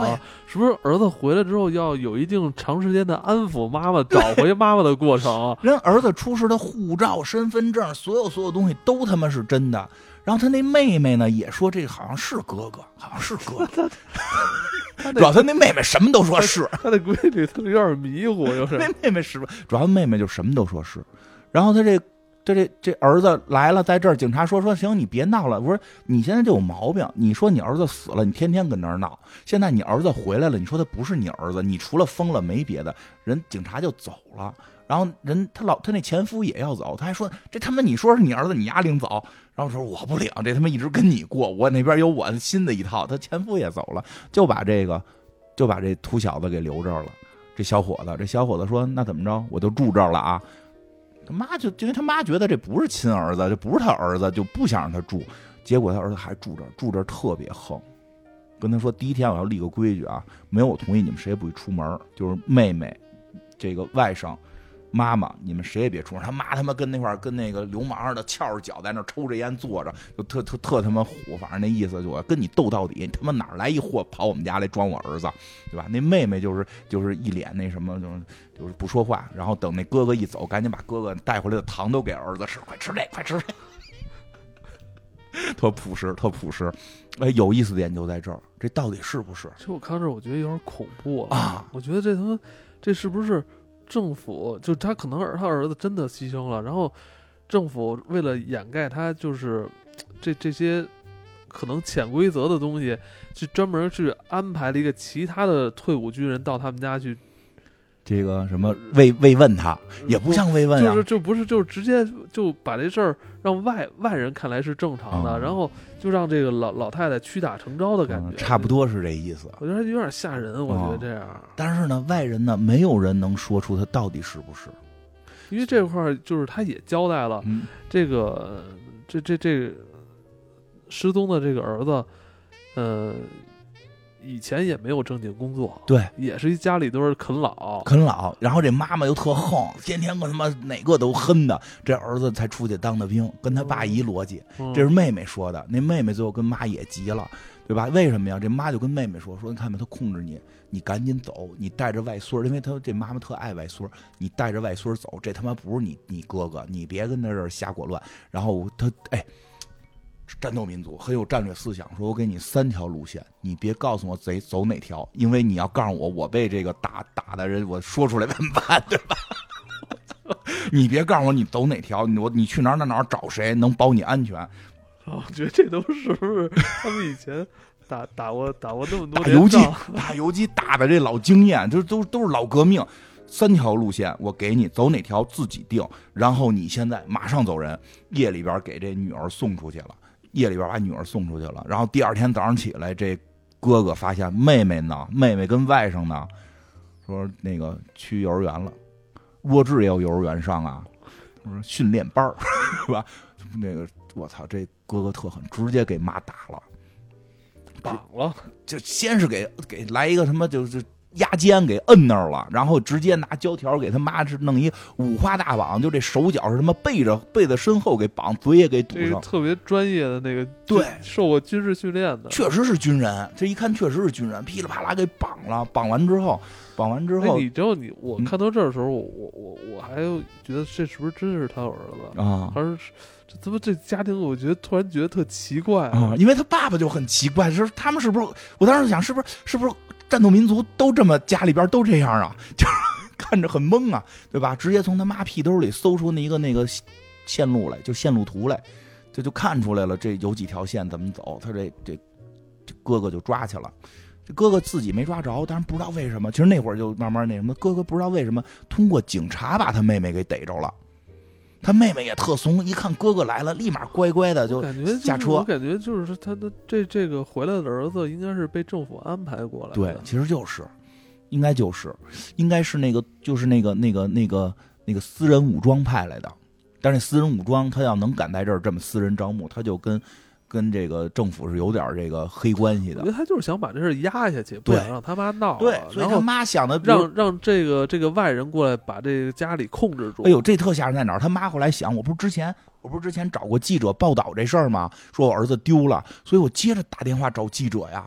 是不是儿子回来之后要有一定长时间的安抚妈妈、找回妈妈的过程？人儿子出示的护照、身份证，所有所有东西都他妈是真的。然后他那妹妹呢，也说这个好像是哥哥，好像是哥哥。主要他那妹妹什么都说是，他的闺女他有点迷糊，就是。那妹妹是，主要妹妹就什么都说是。然后他这他这这儿子来了，在这儿警察说说行，你别闹了。我说你现在就有毛病，你说你儿子死了，你天天跟那儿闹。现在你儿子回来了，你说他不是你儿子，你除了疯了没别的。人警察就走了。然后人他老他那前夫也要走，他还说这他妈你说是你儿子，你丫领走。然后说我不领，这他妈一直跟你过，我那边有我新的一套。他前夫也走了，就把这个就把这秃小子给留这儿了。这小伙子，这小伙子说那怎么着，我就住这儿了啊。他妈就因为他妈觉得这不是亲儿子，这不是他儿子，就不想让他住。结果他儿子还住这儿，住这儿特别横，跟他说第一天我要立个规矩啊，没有我同意你们谁也不许出门，就是妹妹这个外甥。妈妈，你们谁也别出声。他妈他妈跟那块儿跟那个流氓似的，翘着脚在那抽着烟坐着，就特特特他妈虎。反正那意思就我跟你斗到底。你他妈哪来一货跑我们家来装我儿子，对吧？那妹妹就是就是一脸那什么，就是就是不说话。然后等那哥哥一走，赶紧把哥哥带回来的糖都给儿子吃，快吃这，快吃这。特朴实，特朴实。哎，有意思点就在这儿，这到底是不是？其实我看这，我觉得有点恐怖啊。我觉得这他妈这是不是？政府就他可能儿他儿子真的牺牲了，然后政府为了掩盖他就是这这些可能潜规则的东西，去专门去安排了一个其他的退伍军人到他们家去。这个什么慰慰问他，也不像慰问啊，就是就不是就是直接就把这事儿让外外人看来是正常的，然后就让这个老老太太屈打成招的感觉，差不多是这意思。我觉得有点吓人，我觉得这样。但是呢，外人呢，没有人能说出他到底是不是，因为这块儿就是他也交代了，这个这这这失踪的这个儿子，呃。以前也没有正经工作，对，也是一家里都是啃老，啃老。然后这妈妈又特横，天天跟他妈哪个都恨的。这儿子才出去当的兵，跟他爸一逻辑。这是妹妹说的，那妹妹最后跟妈也急了，对吧？为什么呀？这妈就跟妹妹说说，你看吧，他控制你，你赶紧走，你带着外孙因为他这妈妈特爱外孙你带着外孙走，这他妈不是你你哥哥，你别跟他这儿瞎裹乱。然后他哎。战斗民族很有战略思想，说我给你三条路线，你别告诉我贼走哪条，因为你要告诉我，我被这个打打的人，我说出来怎么办，对吧？你别告诉我你走哪条，我你去哪儿哪哪找谁能保你安全？我觉得这都是不是他们以前打打过打过那么多打游击打游击打的这老经验，就都都是老革命。三条路线我给你，走哪条自己定，然后你现在马上走人，夜里边给这女儿送出去了。夜里边把女儿送出去了，然后第二天早上起来，这哥哥发现妹妹呢，妹妹跟外甥呢，说那个去幼儿园了，沃智也有幼儿园上啊，说训练班是吧？那个我操，这哥哥特狠，直接给妈打了，绑了，就先是给给来一个什么，就是压肩给摁那儿了，然后直接拿胶条给他妈是弄一五花大绑，就这手脚是他妈背着背在身后给绑，嘴也给堵上。特别专业的那个，对，受过军事训练的，确实是军人。这一看确实是军人，噼里啪啦给绑了。绑完之后，绑完之后，你知道你我看到这儿的时候，我我我我还觉得这是不是真是他儿子啊？还是这他妈这家庭？我觉得突然觉得特奇怪啊，因为他爸爸就很奇怪，是他们是不是？我当时想，是不是是不是？战斗民族都这么家里边都这样啊，就是 看着很懵啊，对吧？直接从他妈屁兜里搜出那一个那个线路来，就线路图来，这就看出来了，这有几条线怎么走。他这这这哥哥就抓去了，这哥哥自己没抓着，但是不知道为什么，其实那会儿就慢慢那什么，哥哥不知道为什么通过警察把他妹妹给逮着了。他妹妹也特怂，一看哥哥来了，立马乖乖的就下车。我感觉就是他的这这个回来的儿子，应该是被政府安排过来的。对，其实就是，应该就是，应该是那个就是那个那个那个那个私人武装派来的。但是私人武装他要能敢在这儿这么私人招募，他就跟。跟这个政府是有点这个黑关系的，我觉得他就是想把这事压下去，不想让他妈闹。对，所以他妈想的让让这个这个外人过来把这个家里控制住。哎呦，这特吓人在哪儿？他妈后来想，我不是之前我不是之前找过记者报道这事儿吗？说我儿子丢了，所以我接着打电话找记者呀。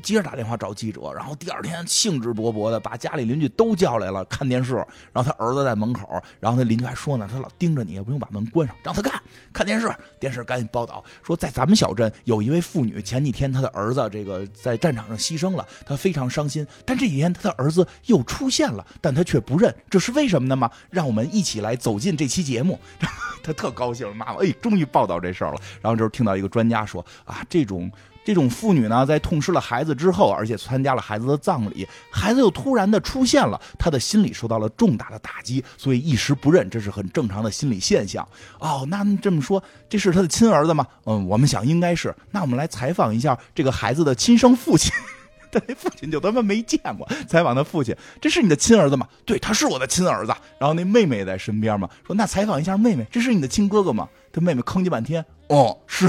接着打电话找记者，然后第二天兴致勃勃的把家里邻居都叫来了看电视，然后他儿子在门口，然后他邻居还说呢，他老盯着你，也不用把门关上，让他看看电视。电视赶紧报道说，在咱们小镇有一位妇女，前几天她的儿子这个在战场上牺牲了，她非常伤心。但这几天她的儿子又出现了，但她却不认，这是为什么呢吗？让我们一起来走进这期节目。他特高兴，妈妈，哎，终于报道这事儿了。然后这时候听到一个专家说啊，这种。这种妇女呢，在痛失了孩子之后，而且参加了孩子的葬礼，孩子又突然的出现了，她的心理受到了重大的打击，所以一时不认，这是很正常的心理现象。哦，那这么说，这是他的亲儿子吗？嗯，我们想应该是。那我们来采访一下这个孩子的亲生父亲，他那父亲就他妈没见过。采访他父亲，这是你的亲儿子吗？对，他是我的亲儿子。然后那妹妹也在身边嘛，说那采访一下妹妹，这是你的亲哥哥吗？他妹妹吭叽半天，哦，是。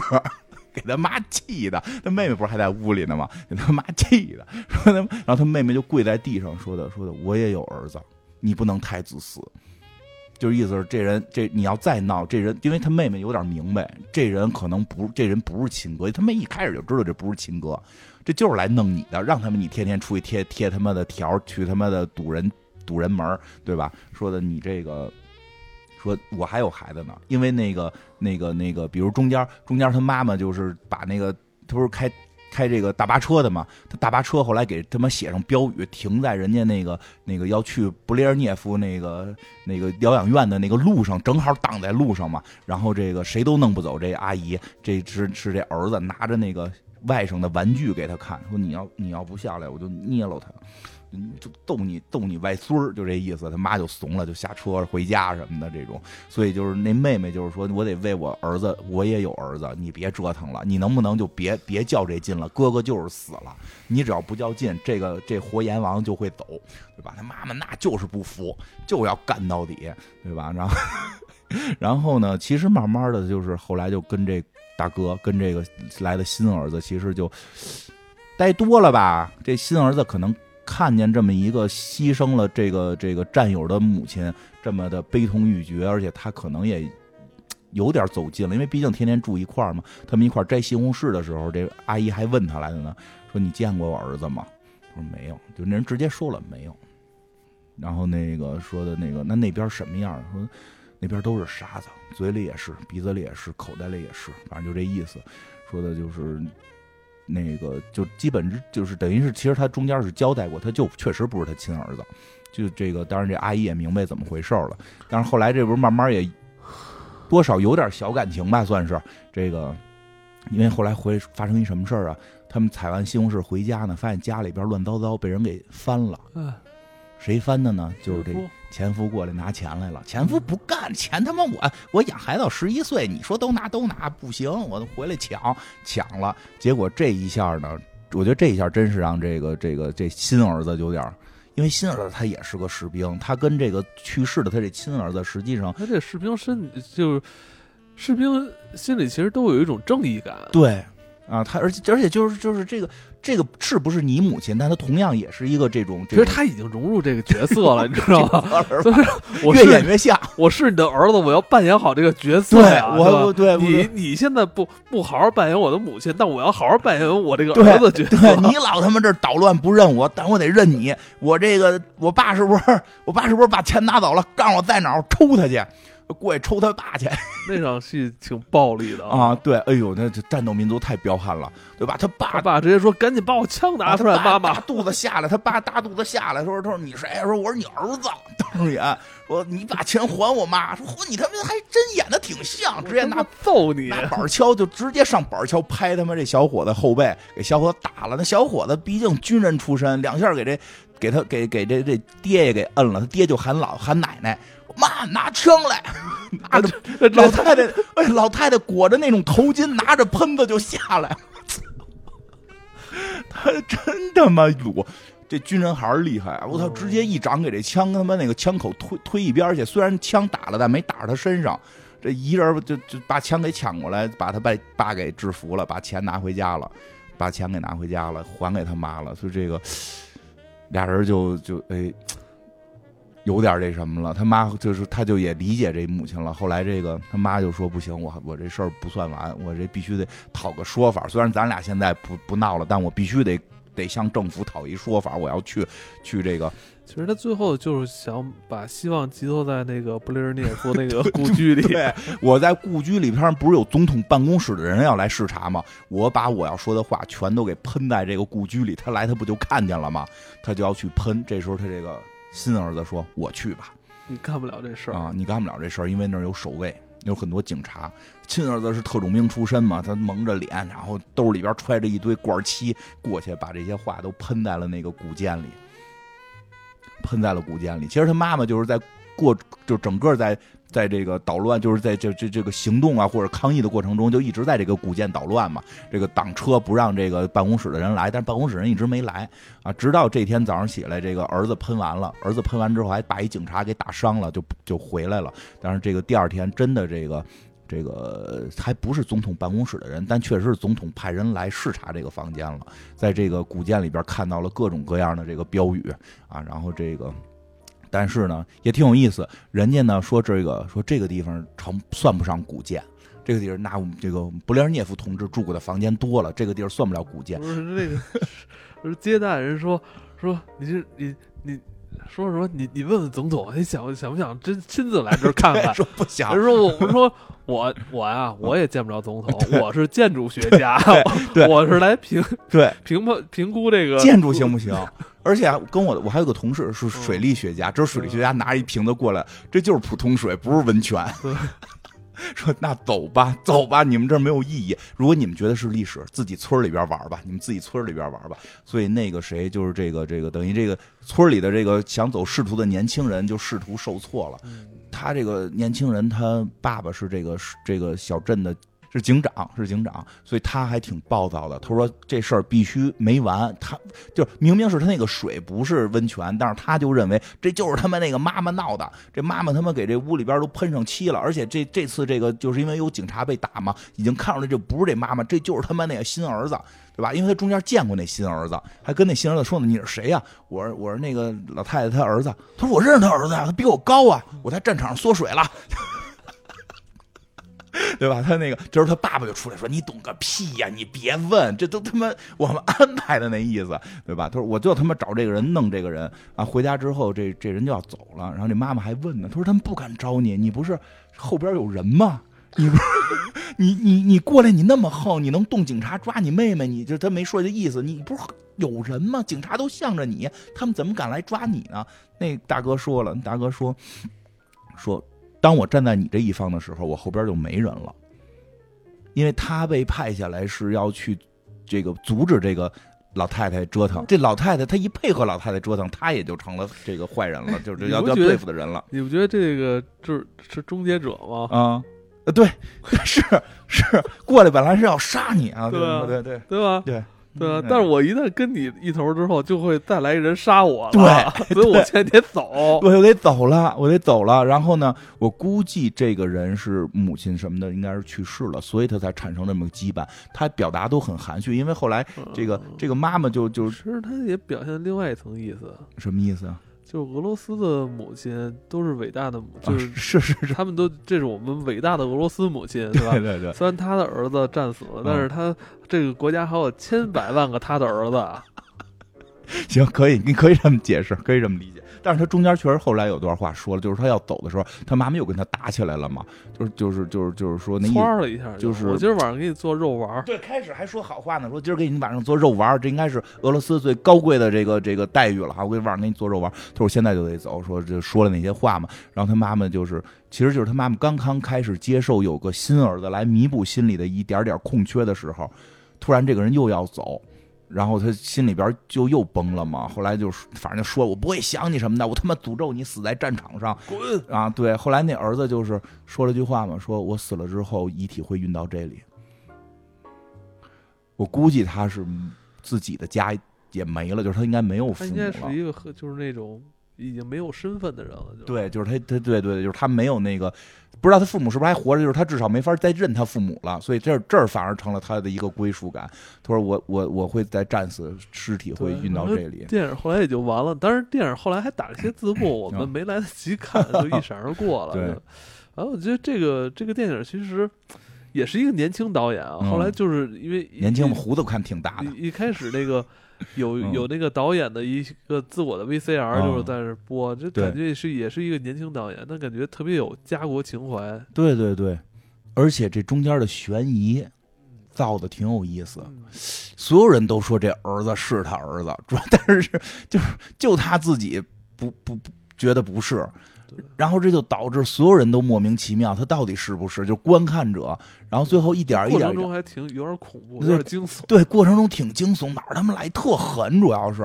给他妈气的，他妹妹不是还在屋里呢吗？给他妈气的，说他，然后他妹妹就跪在地上说的，说的，我也有儿子，你不能太自私，就是意思是这人这你要再闹，这人因为他妹妹有点明白，这人可能不，这人不是亲哥，他妹一开始就知道这不是亲哥，这就是来弄你的，让他们你天天出去贴贴他妈的条，去他妈的堵人堵人门，对吧？说的你这个。说我还有孩子呢，因为那个那个那个，比如中间中间他妈妈就是把那个他不是开开这个大巴车的嘛，他大巴车后来给他妈写上标语，停在人家那个那个要去布列涅夫那个那个疗养院的那个路上，正好挡在路上嘛。然后这个谁都弄不走这阿姨，这是是这儿子拿着那个外甥的玩具给他看，说你要你要不下来，我就捏了他。就逗你逗你外孙儿，就这意思。他妈就怂了，就下车回家什么的这种。所以就是那妹妹就是说，我得为我儿子，我也有儿子，你别折腾了，你能不能就别别较这劲了？哥哥就是死了，你只要不较劲，这个这活阎王就会走，对吧？他妈妈那就是不服，就要干到底，对吧？然后 然后呢，其实慢慢的就是后来就跟这大哥跟这个来的新儿子，其实就待多了吧。这新儿子可能。看见这么一个牺牲了这个这个战友的母亲，这么的悲痛欲绝，而且他可能也有点走近了，因为毕竟天天住一块儿嘛。他们一块摘西红柿的时候，这阿姨还问他来的呢，说你见过我儿子吗？他说没有，就那人直接说了没有。然后那个说的那个，那那边什么样？说那边都是沙子，嘴里也是，鼻子里也是，口袋里也是，反正就这意思。说的就是。那个就基本就是等于是，其实他中间是交代过，他就确实不是他亲儿子。就这个，当然这阿姨也明白怎么回事了。但是后来这不是慢慢也多少有点小感情吧，算是这个。因为后来回发生一什么事儿啊？他们采完西红柿回家呢，发现家里边乱糟糟，被人给翻了。谁翻的呢？就是这前夫过来拿钱来了。前夫不干，钱他妈我我养孩子到十一岁，你说都拿都拿不行，我回来抢抢了。结果这一下呢，我觉得这一下真是让这个这个这新儿子有点，因为新儿子他也是个士兵，他跟这个去世的他这亲儿子实际上，他这士兵身就是士兵心里其实都有一种正义感。对。啊，他而且而且就是就是这个这个是不是你母亲？但他同样也是一个这种，其实他已经融入这个角色了，你知道吗？就是我越演越像，我是你的儿子，我要扮演好这个角色呀。我对你你现在不不好好扮演我的母亲，但我要好好扮演我这个儿子角色。你老他妈这捣乱不认我，但我得认你。我这个我爸是不是我爸是不是把钱拿走了？告诉我在哪儿，抽他去。过去抽他爸去，那场戏挺暴力的啊！对，哎呦，那这战斗民族太彪悍了，对吧？他爸爸直接说：“赶紧把我枪拿出来！”妈妈大肚子下来，他爸大肚子下来，说：“他说你谁？说我是你儿子。”当时演说：“你把钱还我妈。”说：“嚯，你他妈还真演的挺像，直接拿揍你，拿板锹就直接上板锹拍他妈这小伙子后背，给小伙子打了。那小伙子毕竟军人出身，两下给这给他给给这这爹也给摁了，他爹就喊老喊奶奶。妈，拿枪来！拿着老太太，哎，老太太裹着那种头巾，拿着喷子就下来。他真他妈鲁，这军人还是厉害！我操，直接一掌给这枪他妈那个枪口推推一边去。虽然枪打了，但没打着他身上。这一人就就把枪给抢过来，把他爸爸给制服了，把钱拿回家了，把钱给拿回家了，还给他妈了。所以这个俩人就就哎。有点这什么了，他妈就是他就也理解这母亲了。后来这个他妈就说不行，我我这事儿不算完，我这必须得讨个说法。虽然咱俩现在不不闹了，但我必须得得向政府讨一说法。我要去 去这个。其实他最后就是想把希望寄托在那个布雷尔涅夫那个故居里。对，我在故居里边不是有总统办公室的人要来视察吗？我把我要说的话全都给喷在这个故居里，他来他不就看见了吗？他就要去喷。这时候他这个。新儿子说：“我去吧，你干不了这事儿啊！你干不了这事儿，因为那儿有守卫，有很多警察。亲儿子是特种兵出身嘛，他蒙着脸，然后兜里边揣着一堆罐漆，过去把这些话都喷在了那个古建里，喷在了古建里。其实他妈妈就是在过，就整个在。”在这个捣乱，就是在这这这个行动啊，或者抗议的过程中，就一直在这个古建捣乱嘛。这个挡车不让这个办公室的人来，但是办公室人一直没来啊。直到这天早上起来，这个儿子喷完了，儿子喷完之后还把一警察给打伤了，就就回来了。但是这个第二天真的这个这个还不是总统办公室的人，但确实是总统派人来视察这个房间了，在这个古建里边看到了各种各样的这个标语啊，然后这个。但是呢，也挺有意思。人家呢说这个说这个地方成算不上古建，这个地儿那我们这个布列日涅夫同志住过的房间多了，这个地儿算不了古建。不是那个，是接待人说说你是你你说什么？你你问问总统，你想想不想真亲自来这儿看看？说不想。人说我我说 我我呀，我也见不着总统，我是建筑学家，我是来评对评判评估这个建筑行不行？而且跟我，我还有个同事是水利学家，这是水利学家拿一瓶子过来，这就是普通水，不是温泉。说那走吧，走吧，你们这儿没有意义。如果你们觉得是历史，自己村里边玩吧，你们自己村里边玩吧。所以那个谁，就是这个这个，等于这个村里的这个想走仕途的年轻人，就仕途受挫了。他这个年轻人，他爸爸是这个这个小镇的。是警长，是警长，所以他还挺暴躁的。他说这事儿必须没完。他就明明是他那个水不是温泉，但是他就认为这就是他们那个妈妈闹的。这妈妈他妈给这屋里边都喷上漆了，而且这这次这个就是因为有警察被打嘛，已经看出来这不是这妈妈，这就是他妈那个新儿子，对吧？因为他中间见过那新儿子，还跟那新儿子说呢：“你是谁呀？”我说：“我是那个老太太她儿子。”他说：“我认识他儿子呀，他比我高啊，我在战场上缩水了。”对吧？他那个，这时候他爸爸就出来说：“你懂个屁呀！你别问，这都他妈我们安排的那意思，对吧？”他说：“我就他妈找这个人弄这个人啊！”回家之后，这这人就要走了。然后这妈妈还问呢：“他说他们不敢招你，你不是后边有人吗？你不是你你你过来，你那么横，你能动警察抓你妹妹？你就他没说这意思，你不是有人吗？警察都向着你，他们怎么敢来抓你呢？”那大哥说了，大哥说说。当我站在你这一方的时候，我后边就没人了，因为他被派下来是要去这个阻止这个老太太折腾。这老太太她一配合老太太折腾，她也就成了这个坏人了，就是要要对付的人了。你不觉得这个就是是终结者吗？啊，呃，对，是是过来本来是要杀你啊，对对对对吧？对对啊嗯，但是我一旦跟你一头之后，就会再来一人杀我了，对所以我现在得走。我就得走了，我得走了。然后呢，我估计这个人是母亲什么的，应该是去世了，所以他才产生这么个羁绊。他表达都很含蓄，因为后来这个嗯这个妈妈就就其实他也表现另外一层意思，什么意思啊？就是俄罗斯的母亲都是伟大的母，啊就是是是是，他们都这是我们伟大的俄罗斯母亲，对吧？对对对，虽然他的儿子战死了，嗯但是他这个国家还有千百万个他的儿子啊。行，可以，你可以这么解释，可以这么理解。但是他中间确实后来有段话说了，就是他要走的时候，他妈妈又跟他打起来了嘛，就是就是就是就是说那意窜了一下，就是我今儿晚上给你做肉丸儿，对，开始还说好话呢，说今儿给你晚上做肉丸儿，这应该是俄罗斯最高贵的这个这个待遇了哈，我给晚上给你做肉丸儿。他说我现在就得走，说就说了那些话嘛。然后他妈妈就是，其实就是他妈妈刚刚开始接受有个新儿子来弥补心里的一点点空缺的时候，突然这个人又要走。然后他心里边就又崩了嘛，后来就反正就说我不会想你什么的，我他妈诅咒你死在战场上滚！啊！对，后来那儿子就是说了句话嘛，说我死了之后遗体会运到这里。我估计他是自己的家也没了，就是他应该没有父母了应该了是。一个就是那种已经没有身份的人了，就对，就是他，他对对，就是他没有那个，不知道他父母是不是还活着，就是他至少没法再认他父母了，所以这这儿反而成了他的一个归属感。他说我我我会再战死，尸体会运到这里。电影后来也就完了，但是电影后来还打了些字幕，我们嗯没来得及看，就一闪而过了。对就然后我觉得这个这个电影其实也是一个年轻导演啊，嗯后来就是因为年轻嘛胡子看挺大的，一一开始那个有嗯有那个导演的一个自我的 VCR 嗯就是在那播，这感觉也是也是一个年轻导演，但感觉特别有家国情怀。对对对，而且这中间的悬疑造的挺有意思。嗯所有人都说这儿子是他儿子，主要但是就是就他自己不不不觉得不是对，然后这就导致所有人都莫名其妙，他到底是不是？就观看者，然后最后一点儿一点过程中还挺有点恐怖，有点惊悚。对过程中挺惊悚，哪儿他妈来特狠，主要是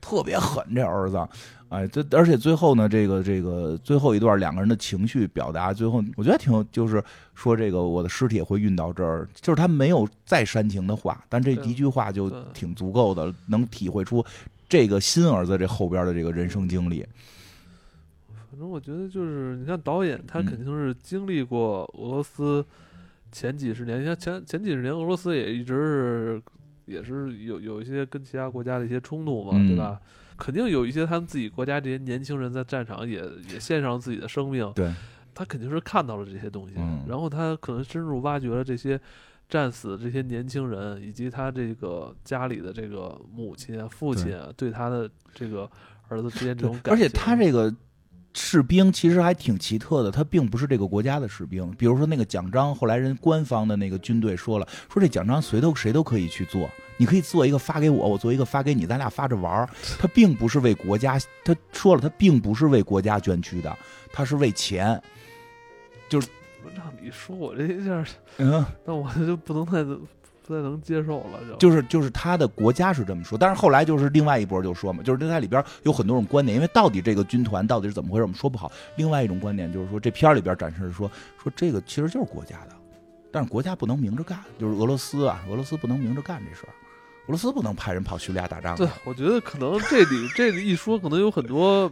特别狠这儿子。哎，这而且最后呢，这个这个最后一段两个人的情绪表达，最后我觉得挺，就是说这个我的尸体会运到这儿，就是他没有再煽情的话，但这一句话就挺足够的，能体会出这个新儿子这后边的这个人生经历。反正我觉得就是，你看导演他嗯肯定是经历过俄罗斯前几十年，你看前前几十年俄罗斯也一直是也是有有一些跟其他国家的一些冲突嘛，嗯对吧？肯定有一些他们自己国家这些年轻人在战场也也献上自己的生命，对，他肯定是看到了这些东西，嗯然后他可能深入挖掘了这些战死的这些年轻人，以及他这个家里的这个母亲啊、父亲啊，对他的这个儿子之间这种感情。而且他这个士兵其实还挺奇特的，他并不是这个国家的士兵。比如说那个奖章，后来人官方的那个军队说了，说这奖章谁都谁都可以去做，你可以做一个发给我，我做一个发给你，咱俩发着玩儿。他并不是为国家，他说了，他并不是为国家捐躯的，他是为钱。就是让你说我这一下，嗯，那我就不能太不太能接受了，就就是就是他的国家是这么说，但是后来就是另外一波就说嘛，就是在里边有很多种观点，因为到底这个军团到底是怎么回事，我们说不好。另外一种观点就是说，这片里边展示说说这个其实就是国家的，但是国家不能明着干，就是俄罗斯啊，俄罗斯不能明着干这事，俄罗斯不能派人跑叙利亚打仗。对，我觉得可能这里这里一说，可能有很多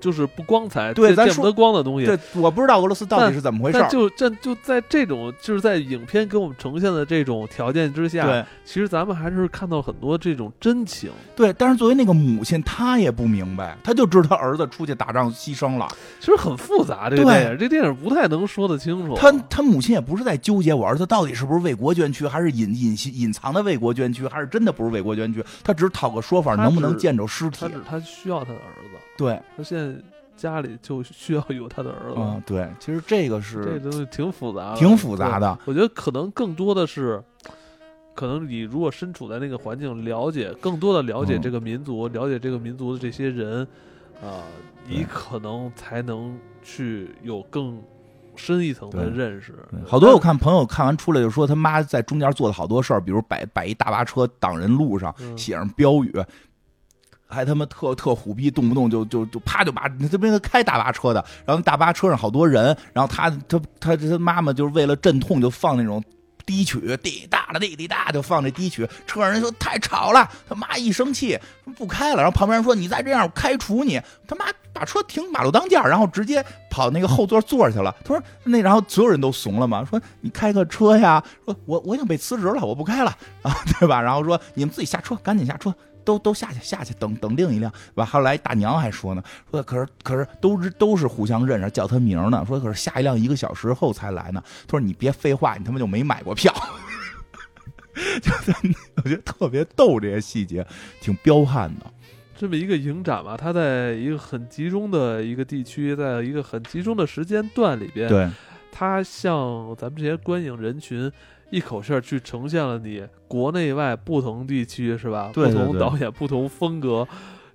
就是不光彩、对咱见见不得光的东西。对，我不知道俄罗斯到底是怎么回事。就这就在这种就是在影片给我们呈现的这种条件之下，对其实咱们还是看到很多这种真情。对，但是作为那个母亲，她也不明白，她就知道她儿子出去打仗牺牲了，其实很复杂，这个对电影，这电影不太能说得清楚。他他母亲也不是在纠结我儿子到底是不是为国捐躯，还是隐隐隐藏的为国捐躯，还是真的不是为国捐躯，他只是讨个说法，能不能见着尸体他？只他需要他的儿子，对，他现在家里就需要有他的儿子。嗯，对，其实这个是这东西挺复杂的，挺复杂的。我觉得可能更多的是，可能你如果身处在那个环境，了解更多的了解嗯这个民族，了解这个民族的这些人，啊、你可能才能去有更深一层的认识。好多我看朋友看完出来就说他妈在中间做了好多事儿，比如摆摆一大巴车挡人路上，嗯写上标语。还他妈特特虎逼，动不动就就就啪就把这边个开大巴车的，然后大巴车上好多人，然后他他他他妈妈就是为了镇痛就放那种低曲，滴答的滴滴答就放这低曲，车上人说太吵了，他妈一生气不开了，然后旁边人说你再这样我开除你，他妈把车停马路当间，然后直接跑那个后座坐去了。他说那然后所有人都怂了嘛，说你开个车呀，说我我已经被辞职了，我不开了，啊对吧？然后说你们自己下车，赶紧下车。都都下去下去等等另一辆，完？后来大娘还说呢，说可是可是都是都是互相认识，叫他名呢。说可是下一辆一个小时后才来呢。他说你别废话，你他妈就没买过票。就我觉得特别逗，这些细节挺彪悍的。这么一个影展嘛，它在一个很集中的一个地区，在一个很集中的时间段里边，对，它像咱们这些观影人群。一口气儿去呈现了你国内外不同地区是吧？不同导演、不同风格，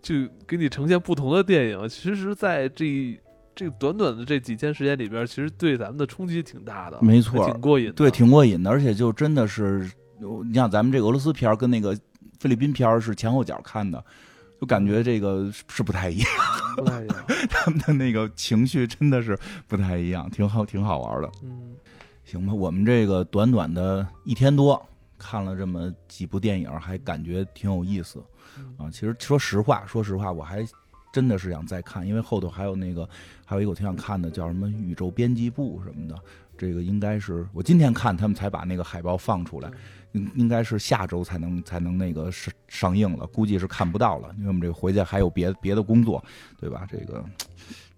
去给你呈现不同的电影。其实，在这这短短的这几天时间里边，其实对咱们的冲击挺大的。没错，挺过瘾。对，挺过瘾的。而且就真的是，你像咱们这个俄罗斯片儿跟那个菲律宾片儿是前后脚看的，就感觉这个是不太一样。不太一样，他们的那个情绪真的是不太一样，挺好，挺好玩的。嗯。行吧，我们这个短短的一天多看了这么几部电影，还感觉挺有意思啊。其实说实话，说实话，我还真的是想再看，因为后头还有那个，还有一个我挺想看的，叫什么《宇宙编辑部》什么的。这个应该是我今天看他们才把那个海报放出来，应应该是下周才能才能那个上上映了，估计是看不到了，因为我们这个回去还有别别的工作，对吧？这个。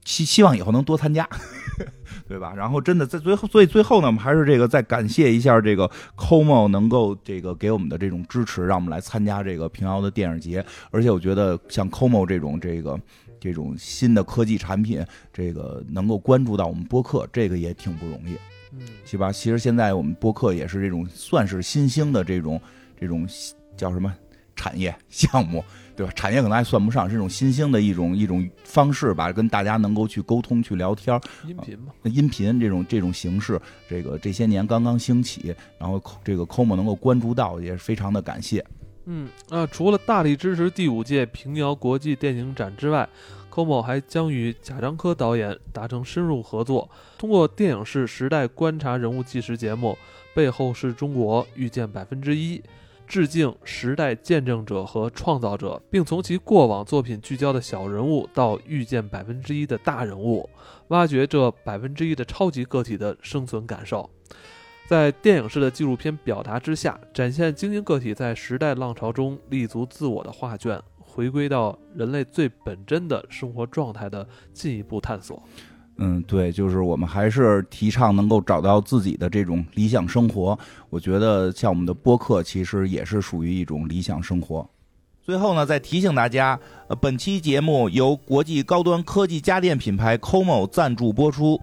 希希望以后能多参加，对吧？然后真的在最后，所以最后呢，我们还是这个再感谢一下这个 COMO 能够这个给我们的这种支持，让我们来参加这个平遥的电影节。而且我觉得像 COMO 这种这个这种新的科技产品，这个能够关注到我们播客，这个也挺不容易，嗯，是吧？其实现在我们播客也是这种算是新兴的这种这种叫什么产业项目。对吧？产业可能还算不上，是一种新兴的一种一种方式吧，跟大家能够去沟通、去聊天。音频嘛，音频这种这种形式，这个这些年刚刚兴起，然后这个 COMO 能够关注到，也是非常的感谢。嗯啊，除了大力支持第五届平遥国际电影展之外，COMO 还将与贾樟柯导演达成深入合作，通过电影是时代观察人物纪实节目《背后是中国遇见百分之一》。致敬时代见证者和创造者，并从其过往作品聚焦的小人物到遇见百分之一的大人物，挖掘这百分之一的超级个体的生存感受，在电影式的纪录片表达之下，展现精英个体在时代浪潮中立足自我的画卷，回归到人类最本真的生活状态的进一步探索。嗯，对，就是我们还是提倡能够找到自己的这种理想生活。我觉得像我们的播客，其实也是属于一种理想生活。最后呢，再提醒大家，呃，本期节目由国际高端科技家电品牌 COMO 赞助播出。